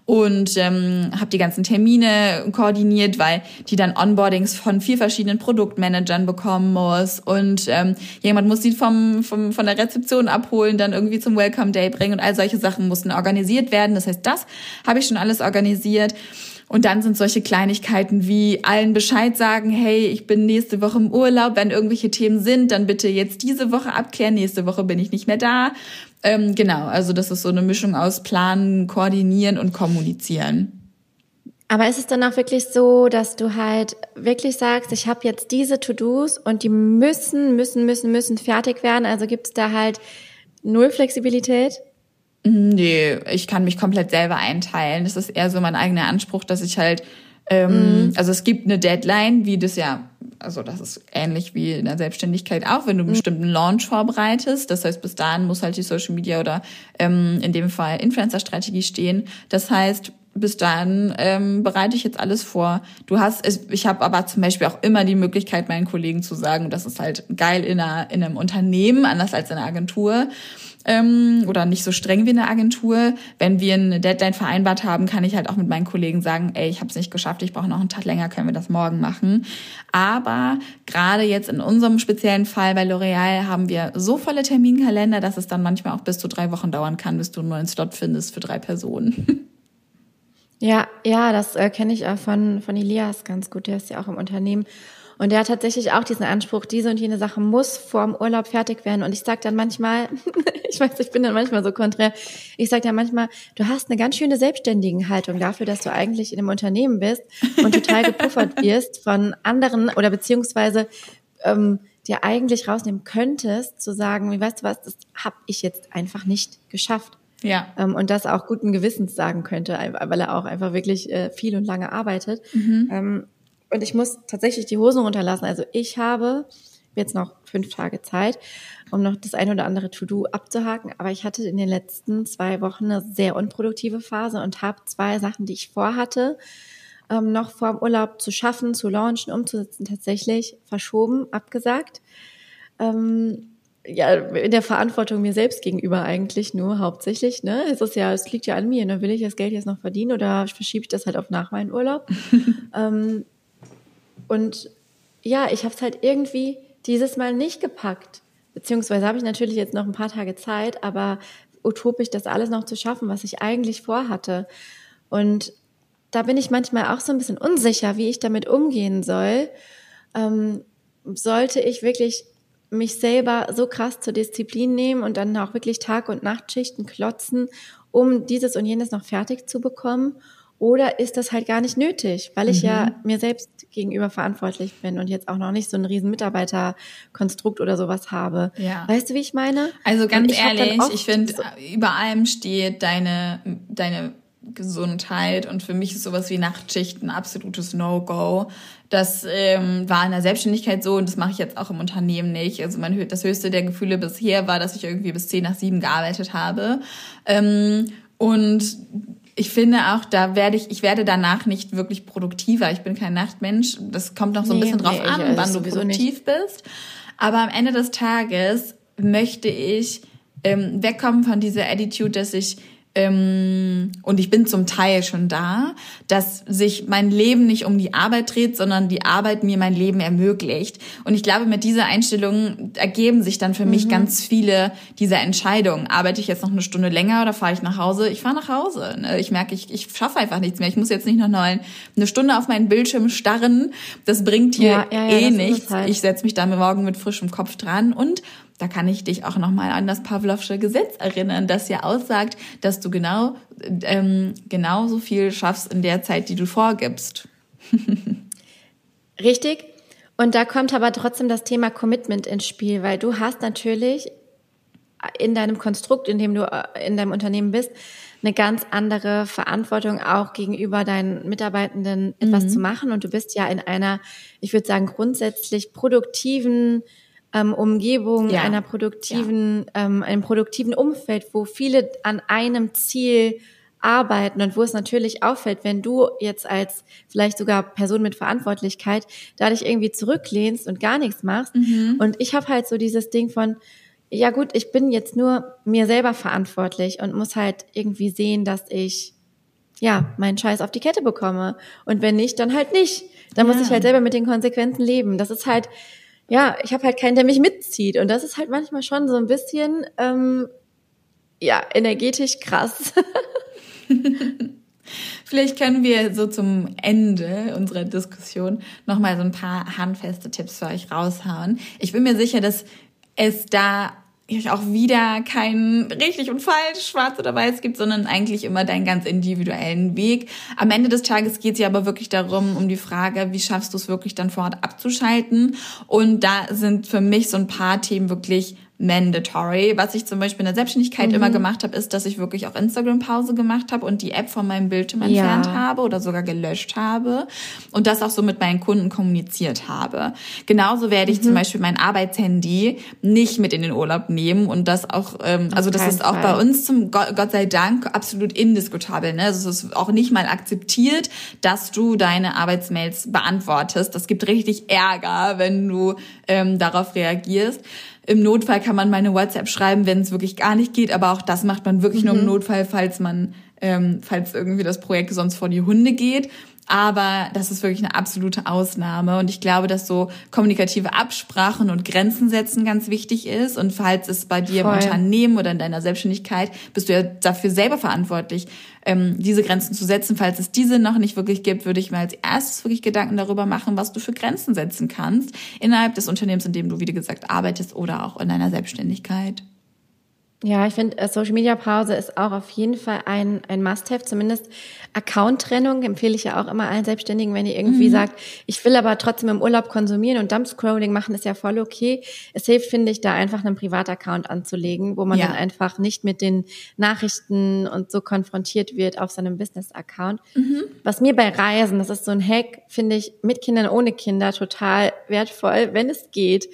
und ähm, habe die ganzen Termine koordiniert, weil die dann Onboardings von vier verschiedenen Produktmanagern bekommen muss und ähm, jemand muss die vom, vom von der Rezeption abholen, dann irgendwie zum Welcome Day bringen und all solche Sachen mussten organisiert werden. Das heißt, das habe ich schon alles organisiert. Und dann sind solche Kleinigkeiten wie allen Bescheid sagen, hey, ich bin nächste Woche im Urlaub, wenn irgendwelche Themen sind, dann bitte jetzt diese Woche abklären, nächste Woche bin ich nicht mehr da. Ähm, genau, also das ist so eine Mischung aus Planen, Koordinieren und Kommunizieren. Aber ist es dann auch wirklich so, dass du halt wirklich sagst, ich habe jetzt diese To-Dos und die müssen, müssen, müssen, müssen fertig werden? Also gibt es da halt null Flexibilität? Nee, ich kann mich komplett selber einteilen. Das ist eher so mein eigener Anspruch, dass ich halt, ähm, mm. also es gibt eine Deadline, wie das ja, also das ist ähnlich wie in der Selbstständigkeit auch, wenn du einen mm. bestimmten Launch vorbereitest. Das heißt, bis dahin muss halt die Social Media oder ähm, in dem Fall Influencer-Strategie stehen. Das heißt, bis dahin ähm, bereite ich jetzt alles vor. Du hast, ich habe aber zum Beispiel auch immer die Möglichkeit, meinen Kollegen zu sagen, das ist halt geil in, einer, in einem Unternehmen, anders als in einer Agentur ähm, oder nicht so streng wie eine Agentur. Wenn wir eine Deadline vereinbart haben, kann ich halt auch mit meinen Kollegen sagen, ey, ich habe es nicht geschafft, ich brauche noch einen Tag länger, können wir das morgen machen. Aber gerade jetzt in unserem speziellen Fall bei L'Oreal haben wir so volle Terminkalender, dass es dann manchmal auch bis zu drei Wochen dauern kann, bis du einen neuen Slot findest für drei Personen. [LAUGHS] Ja, ja, das äh, kenne ich auch von, von Elias ganz gut. Der ist ja auch im Unternehmen. Und der hat tatsächlich auch diesen Anspruch, diese und jene Sache muss vor dem Urlaub fertig werden. Und ich sage dann manchmal, [LAUGHS] ich weiß, ich bin dann manchmal so konträr, ich sage dann manchmal, du hast eine ganz schöne selbstständigen Haltung dafür, dass du eigentlich in einem Unternehmen bist und total gepuffert [LAUGHS] wirst von anderen oder beziehungsweise ähm, dir eigentlich rausnehmen könntest, zu sagen, wie weißt du was, das habe ich jetzt einfach nicht geschafft. Ja. Ähm, und das auch guten Gewissens sagen könnte, weil er auch einfach wirklich äh, viel und lange arbeitet. Mhm. Und ich muss tatsächlich die Hosen runterlassen. Also ich habe jetzt noch fünf Tage Zeit, um noch das ein oder andere To-Do abzuhaken. Aber ich hatte in den letzten zwei Wochen eine sehr unproduktive Phase und habe zwei Sachen, die ich vorhatte, ähm, noch vor dem Urlaub zu schaffen, zu launchen, umzusetzen, tatsächlich verschoben, abgesagt. Ähm, ja, in der Verantwortung mir selbst gegenüber eigentlich nur hauptsächlich. Ne? Es ist ja, es liegt ja an mir. Ne? Will ich das Geld jetzt noch verdienen oder verschiebe ich das halt auf nach meinem Urlaub? [LAUGHS] ähm, und ja, ich habe es halt irgendwie dieses Mal nicht gepackt. Beziehungsweise habe ich natürlich jetzt noch ein paar Tage Zeit, aber utopisch das alles noch zu schaffen, was ich eigentlich vorhatte. Und da bin ich manchmal auch so ein bisschen unsicher, wie ich damit umgehen soll. Ähm, sollte ich wirklich mich selber so krass zur Disziplin nehmen und dann auch wirklich Tag- und Nachtschichten klotzen, um dieses und jenes noch fertig zu bekommen? Oder ist das halt gar nicht nötig, weil ich mhm. ja mir selbst gegenüber verantwortlich bin und jetzt auch noch nicht so ein riesen Mitarbeiterkonstrukt oder sowas habe. Ja. Weißt du, wie ich meine? Also ganz ich ehrlich, ich finde, so über allem steht deine, deine Gesundheit und für mich ist sowas wie Nachtschicht ein absolutes No-Go. Das ähm, war in der Selbstständigkeit so und das mache ich jetzt auch im Unternehmen nicht. Also mein das höchste der Gefühle bisher war, dass ich irgendwie bis zehn nach sieben gearbeitet habe. Ähm, und ich finde auch, da werde ich, ich werde danach nicht wirklich produktiver. Ich bin kein Nachtmensch. Das kommt noch so ein nee, bisschen drauf nee, an, wann du produktiv nicht. bist. Aber am Ende des Tages möchte ich ähm, wegkommen von dieser Attitude, dass ich ähm, und ich bin zum Teil schon da, dass sich mein Leben nicht um die Arbeit dreht, sondern die Arbeit mir mein Leben ermöglicht. Und ich glaube, mit dieser Einstellung ergeben sich dann für mhm. mich ganz viele dieser Entscheidungen. Arbeite ich jetzt noch eine Stunde länger oder fahre ich nach Hause? Ich fahre nach Hause. Ne? Ich merke, ich, ich schaffe einfach nichts mehr. Ich muss jetzt nicht noch eine Stunde auf meinen Bildschirm starren. Das bringt hier ja, ja, ja, eh nichts. Halt. Ich setze mich da morgen mit frischem Kopf dran und da kann ich dich auch nochmal an das Pavlovsche Gesetz erinnern, das ja aussagt, dass du genau ähm, genauso viel schaffst in der Zeit, die du vorgibst. [LAUGHS] Richtig. Und da kommt aber trotzdem das Thema Commitment ins Spiel, weil du hast natürlich in deinem Konstrukt, in dem du äh, in deinem Unternehmen bist, eine ganz andere Verantwortung auch gegenüber deinen Mitarbeitenden etwas mhm. zu machen. Und du bist ja in einer, ich würde sagen, grundsätzlich produktiven ähm, Umgebung, ja. einer produktiven, ja. ähm, einem produktiven Umfeld, wo viele an einem Ziel arbeiten und wo es natürlich auffällt, wenn du jetzt als vielleicht sogar Person mit Verantwortlichkeit dadurch irgendwie zurücklehnst und gar nichts machst. Mhm. Und ich habe halt so dieses Ding von, ja gut, ich bin jetzt nur mir selber verantwortlich und muss halt irgendwie sehen, dass ich ja meinen Scheiß auf die Kette bekomme. Und wenn nicht, dann halt nicht. Dann ja. muss ich halt selber mit den Konsequenzen leben. Das ist halt, ja, ich habe halt keinen, der mich mitzieht. Und das ist halt manchmal schon so ein bisschen, ähm, ja, energetisch krass. [LAUGHS] Vielleicht können wir so zum Ende unserer Diskussion nochmal so ein paar handfeste Tipps für euch raushauen. Ich bin mir sicher, dass es da auch wieder kein richtig und falsch, schwarz oder weiß gibt, sondern eigentlich immer deinen ganz individuellen Weg. Am Ende des Tages geht es ja aber wirklich darum, um die Frage, wie schaffst du es wirklich dann vor Ort abzuschalten? Und da sind für mich so ein paar Themen wirklich mandatory. Was ich zum Beispiel in der Selbstständigkeit mhm. immer gemacht habe, ist, dass ich wirklich auch Instagram-Pause gemacht habe und die App von meinem Bildschirm entfernt ja. habe oder sogar gelöscht habe und das auch so mit meinen Kunden kommuniziert habe. Genauso werde ich mhm. zum Beispiel mein Arbeitshandy nicht mit in den Urlaub nehmen und das auch, ähm, also das ist auch Fall. bei uns zum Gott, Gott sei Dank absolut indiskutabel. Ne? Also es ist auch nicht mal akzeptiert, dass du deine Arbeitsmails beantwortest. Das gibt richtig Ärger, wenn du ähm, darauf reagierst. Im Notfall kann man mal eine WhatsApp schreiben, wenn es wirklich gar nicht geht, aber auch das macht man wirklich mhm. nur im mhm. Notfall, falls man, ähm, falls irgendwie das Projekt sonst vor die Hunde geht. Aber das ist wirklich eine absolute Ausnahme. Und ich glaube, dass so kommunikative Absprachen und Grenzen setzen ganz wichtig ist. Und falls es bei dir Voll. im Unternehmen oder in deiner Selbstständigkeit, bist du ja dafür selber verantwortlich, ähm, diese Grenzen zu setzen. Falls es diese noch nicht wirklich gibt, würde ich mir als erstes wirklich Gedanken darüber machen, was du für Grenzen setzen kannst innerhalb des Unternehmens, in dem du, wie gesagt, arbeitest oder auch in deiner Selbstständigkeit. Ja, ich finde, äh, Social Media Pause ist auch auf jeden Fall ein, ein Must-have. Zumindest Account-Trennung empfehle ich ja auch immer allen Selbstständigen, wenn ihr irgendwie mhm. sagt, ich will aber trotzdem im Urlaub konsumieren und Dump-Scrolling machen, ist ja voll okay. Es hilft, finde ich, da einfach einen Privataccount anzulegen, wo man ja. dann einfach nicht mit den Nachrichten und so konfrontiert wird auf seinem Business-Account. Mhm. Was mir bei Reisen, das ist so ein Hack, finde ich, mit Kindern, ohne Kinder total wertvoll, wenn es geht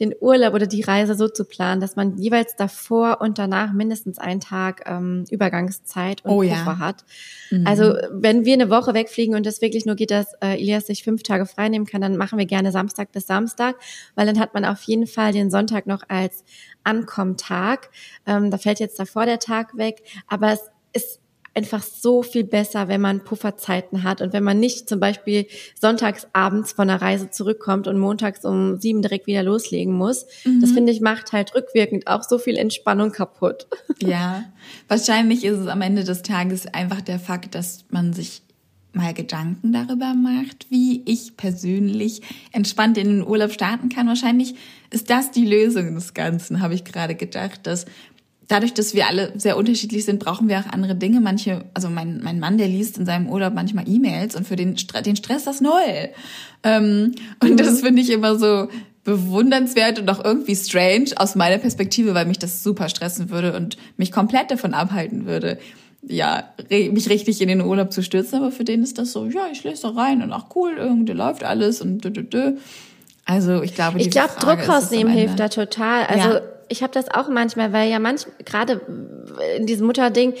den Urlaub oder die Reise so zu planen, dass man jeweils davor und danach mindestens einen Tag ähm, Übergangszeit und oh, Puffer ja. hat. Mhm. Also wenn wir eine Woche wegfliegen und es wirklich nur geht, dass äh, Elias sich fünf Tage freinehmen kann, dann machen wir gerne Samstag bis Samstag, weil dann hat man auf jeden Fall den Sonntag noch als Ankommentag. Ähm, da fällt jetzt davor der Tag weg, aber es ist einfach so viel besser, wenn man Pufferzeiten hat und wenn man nicht zum Beispiel sonntags abends von der Reise zurückkommt und montags um sieben direkt wieder loslegen muss. Mhm. Das finde ich macht halt rückwirkend auch so viel Entspannung kaputt. [LAUGHS] Ja, wahrscheinlich ist es am Ende des Tages einfach der Fakt, dass man sich mal Gedanken darüber macht, wie ich persönlich entspannt in den Urlaub starten kann. Wahrscheinlich ist das die Lösung des Ganzen, habe ich gerade gedacht, dass dadurch, dass wir alle sehr unterschiedlich sind, brauchen wir auch andere Dinge. Manche, also mein, mein Mann, der liest in seinem Urlaub manchmal E-Mails und für den, den Stress das null. Ähm, und das finde ich immer so bewundernswert und auch irgendwie strange aus meiner Perspektive, weil mich das super stressen würde und mich komplett davon abhalten würde, ja, mich richtig in den Urlaub zu stürzen. Aber für den ist das so, ja, ich lese da rein und ach cool, irgendwie läuft alles und dö, dö, dö. Also ich glaube, ich glaube, Druck rausnehmen hilft da total. Also ja ich habe das auch manchmal, weil ja manchmal, gerade in diesem Mutterding,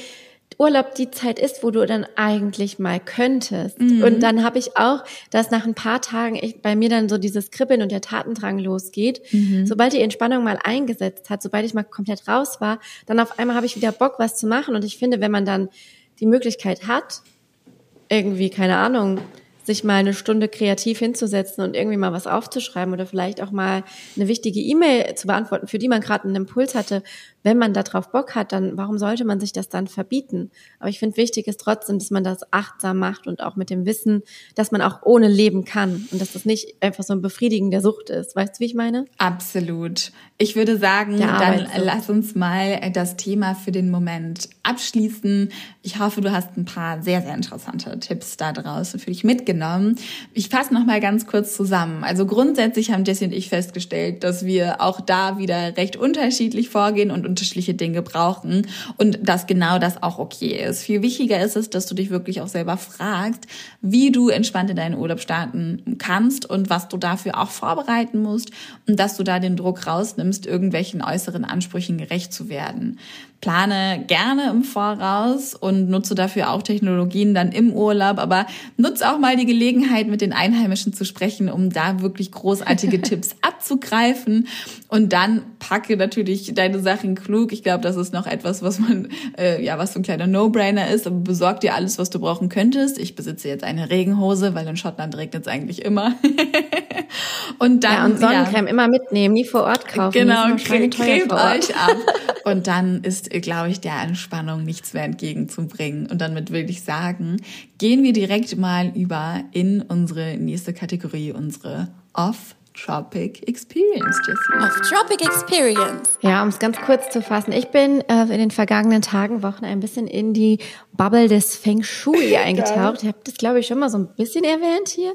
Urlaub die Zeit ist, wo du dann eigentlich mal könntest. Mhm. Und dann habe ich auch, dass nach ein paar Tagen ich, bei mir dann so dieses Kribbeln und der Tatendrang losgeht. Mhm. Sobald die Entspannung mal eingesetzt hat, sobald ich mal komplett raus war, dann auf einmal habe ich wieder Bock, was zu machen. Und ich finde, wenn man dann die Möglichkeit hat, irgendwie, keine Ahnung, sich mal eine Stunde kreativ hinzusetzen und irgendwie mal was aufzuschreiben oder vielleicht auch mal eine wichtige E-Mail zu beantworten, für die man gerade einen Impuls hatte, wenn man darauf Bock hat, dann warum sollte man sich das dann verbieten? Aber ich finde wichtig ist trotzdem, dass man das achtsam macht und auch mit dem Wissen, dass man auch ohne leben kann und dass das nicht einfach so ein Befriedigen der Sucht ist. Weißt du, wie ich meine? Absolut. Ich würde sagen, dann lass uns mal das Thema für den Moment abschließen. Ich hoffe, du hast ein paar sehr, sehr interessante Tipps da draußen für dich mitgenommen. Ich fasse noch mal ganz kurz zusammen. Also grundsätzlich haben Jessie und ich festgestellt, dass wir auch da wieder recht unterschiedlich vorgehen und unterschiedliche Dinge brauchen und dass genau das auch okay ist. Viel wichtiger ist es, dass du dich wirklich auch selber fragst, wie du entspannt in deinen Urlaub starten kannst und was du dafür auch vorbereiten musst und dass du da den Druck rausnimmst, irgendwelchen äußeren Ansprüchen gerecht zu werden plane gerne im Voraus und nutze dafür auch Technologien dann im Urlaub, aber nutze auch mal die Gelegenheit, mit den Einheimischen zu sprechen, um da wirklich großartige [LAUGHS] Tipps abzugreifen. Und dann packe natürlich deine Sachen klug. Ich glaube, das ist noch etwas, was man, äh, ja, was so ein kleiner No-Brainer ist, aber besorg dir alles, was du brauchen könntest. Ich besitze jetzt eine Regenhose, weil in Schottland regnet es eigentlich immer. [LAUGHS] und dann. Ja, und Sonnencreme ja, immer mitnehmen, nie vor Ort kaufen. Genau, cremt euch ab. [LAUGHS] Und dann ist, glaube ich, der Entspannung nichts mehr entgegenzubringen. Und damit will ich sagen, gehen wir direkt mal über in unsere nächste Kategorie, unsere Off Tropic Experience, Jessie. Off-Tropic Experience. Ja, um es ganz kurz zu fassen. Ich bin äh, in den vergangenen Tagen, Wochen ein bisschen in die Bubble des Feng Shui [LAUGHS] eingetaucht. Ich habe das, glaube ich, schon mal so ein bisschen erwähnt hier.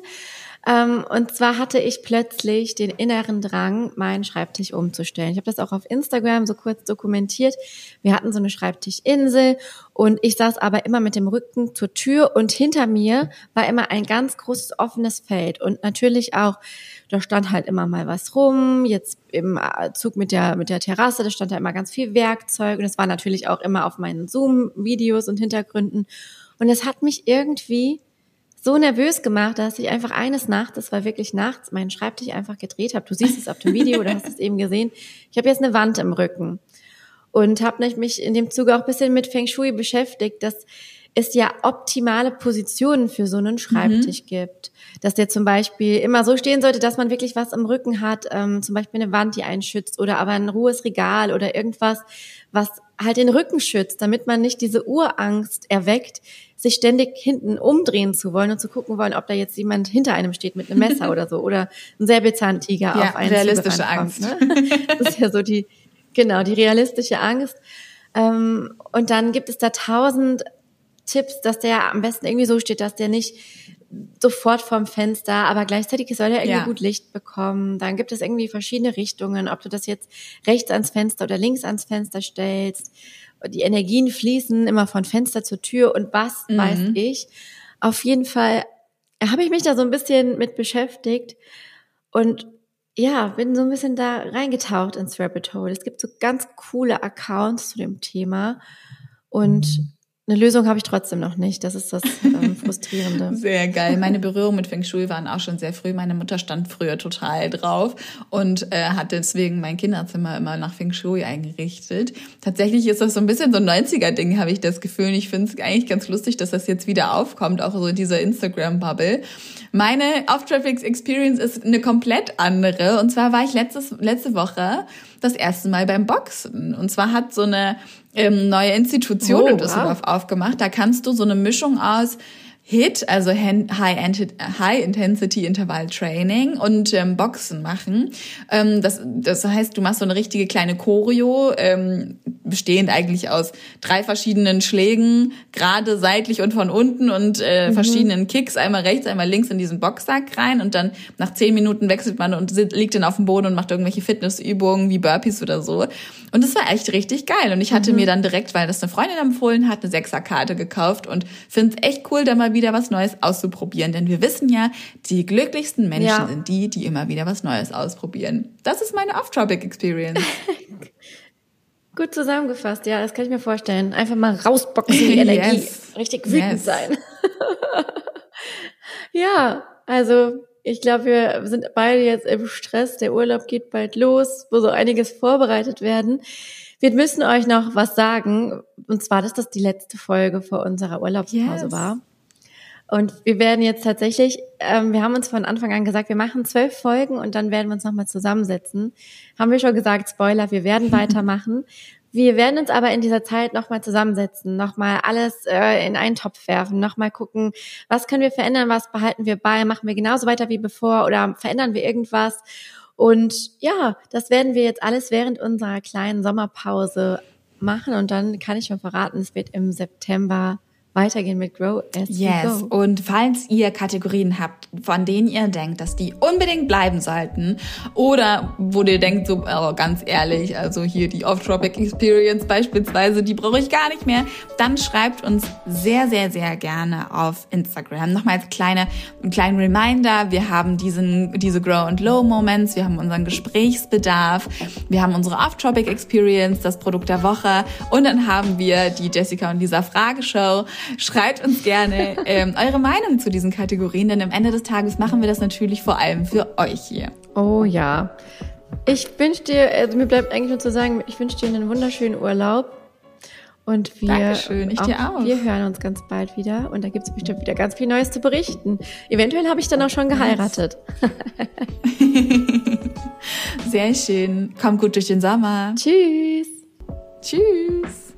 Ähm, und zwar hatte ich plötzlich den inneren Drang, meinen Schreibtisch umzustellen. Ich habe das auch auf Instagram so kurz dokumentiert. Wir hatten so eine Schreibtischinsel und ich saß aber immer mit dem Rücken zur Tür und hinter mir war immer ein ganz großes offenes Feld und natürlich auch da stand halt immer mal was rum. Jetzt im Zug mit der, mit der Terrasse, da stand da immer ganz viel Werkzeug und es war natürlich auch immer auf meinen Zoom-Videos und Hintergründen. Und es hat mich irgendwie so nervös gemacht, dass ich einfach eines Nachts, das war wirklich nachts, meinen Schreibtisch einfach gedreht habe. Du siehst es auf dem Video oder hast es eben gesehen. Ich habe jetzt eine Wand im Rücken und habe mich in dem Zuge auch ein bisschen mit Feng Shui beschäftigt, dass es ja optimale Positionen für so einen Schreibtisch mhm. gibt. Dass der zum Beispiel immer so stehen sollte, dass man wirklich was im Rücken hat, ähm, zum Beispiel eine Wand, die einen schützt oder aber ein ruhes Regal oder irgendwas, was halt den Rücken schützt, damit man nicht diese Urangst erweckt, sich ständig hinten umdrehen zu wollen und zu gucken wollen, ob da jetzt jemand hinter einem steht mit einem Messer oder so oder ein Säbelzahntiger ja, auf einen realistische Angst. ne? [LAUGHS] Das ist ja so die genau die realistische Angst. Ähm, und dann gibt es da tausend Tipps, dass der am besten irgendwie so steht, dass der nicht sofort vorm Fenster, aber gleichzeitig soll er irgendwie ja. gut Licht bekommen. Dann gibt es irgendwie verschiedene Richtungen, ob du das jetzt rechts ans Fenster oder links ans Fenster stellst. Die Energien fließen immer von Fenster zur Tür und was mhm. weiß ich. Auf jeden Fall habe ich mich da so ein bisschen mit beschäftigt und ja, bin so ein bisschen da reingetaucht ins Rabbit Hole. Es gibt so ganz coole Accounts zu dem Thema und eine Lösung habe ich trotzdem noch nicht. Das ist das ähm, [LAUGHS] Frustrierende. sehr geil. Meine Berührungen mit Feng Shui waren auch schon sehr früh. Meine Mutter stand früher total drauf und äh, hat deswegen mein Kinderzimmer immer nach Feng Shui eingerichtet. Tatsächlich ist das so ein bisschen so ein 90er-Ding, habe ich das Gefühl. Und ich finde es eigentlich ganz lustig, dass das jetzt wieder aufkommt, auch so in dieser Instagram-Bubble. Meine Off-Traffic-Experience ist eine komplett andere. Und zwar war ich letztes, letzte Woche das erste Mal beim Boxen. Und zwar hat so eine ähm, neue Institution oh, in Düsseldorf wow. aufgemacht. Da kannst du so eine Mischung aus HIT, also High Intensity Interval Training und ähm, Boxen machen. Ähm, das, das heißt, du machst so eine richtige kleine Choreo, ähm, bestehend eigentlich aus drei verschiedenen Schlägen, gerade seitlich und von unten und äh, mhm. verschiedenen Kicks, einmal rechts, einmal links in diesen Boxsack rein und dann nach zehn Minuten wechselt man und liegt dann auf dem Boden und macht irgendwelche Fitnessübungen wie Burpees oder so. Und das war echt richtig geil. Und ich hatte mhm. mir dann direkt, weil das eine Freundin empfohlen hat, eine Sechserkarte gekauft und finde es echt cool, da mal wieder was Neues auszuprobieren. Denn wir wissen ja, die glücklichsten Menschen ja. sind die, die immer wieder was Neues ausprobieren. Das ist meine Off-Topic-Experience. [LAUGHS] Gut zusammengefasst, ja, das kann ich mir vorstellen. Einfach mal rausboxen, die [LAUGHS] Energie. Yes. Richtig wütend yes. sein. [LAUGHS] ja, also ich glaube, wir sind beide jetzt im Stress. Der Urlaub geht bald los, wo so einiges vorbereitet werden. Wir müssen euch noch was sagen. Und zwar, dass das die letzte Folge vor unserer Urlaubspause yes. war. Und wir werden jetzt tatsächlich, ähm, wir haben uns von Anfang an gesagt, wir machen zwölf Folgen und dann werden wir uns nochmal zusammensetzen. Haben wir schon gesagt, Spoiler, wir werden [LAUGHS] weitermachen, Wir werden uns aber in dieser Zeit nochmal zusammensetzen, nochmal alles äh, in einen Topf werfen, nochmal gucken, was können wir verändern, was behalten wir bei, machen wir genauso weiter wie bevor oder verändern wir irgendwas. Und ja, das werden wir jetzt alles während unserer kleinen Sommerpause machen und dann kann ich schon verraten, es wird im September weitergehen mit Grow as yes. we go. Und falls ihr Kategorien habt, von denen ihr denkt, dass die unbedingt bleiben sollten oder wo ihr denkt, so oh, ganz ehrlich, also hier die Off-Tropic Experience beispielsweise, die brauche ich gar nicht mehr, dann schreibt uns sehr, sehr, sehr gerne auf Instagram. Nochmal als kleine, einen kleinen Reminder, wir haben diesen, diese Grow and Low Moments, wir haben unseren Gesprächsbedarf, wir haben unsere Off-Tropic Experience, das Produkt der Woche und dann haben wir die Jessica und Lisa Frageshow. Schreibt uns gerne ähm, eure Meinung zu diesen Kategorien, denn am Ende des Tages machen wir das natürlich vor allem für euch hier. Oh ja. Ich wünsche dir, also mir bleibt eigentlich nur zu sagen, ich wünsche dir einen wunderschönen Urlaub. Und wir, Dankeschön, ich dir auch. wir hören uns ganz bald wieder und da gibt es bestimmt wieder ganz viel Neues zu berichten. Eventuell habe ich dann auch schon geheiratet. [LAUGHS] Sehr schön. Kommt gut durch den Sommer. Tschüss. Tschüss.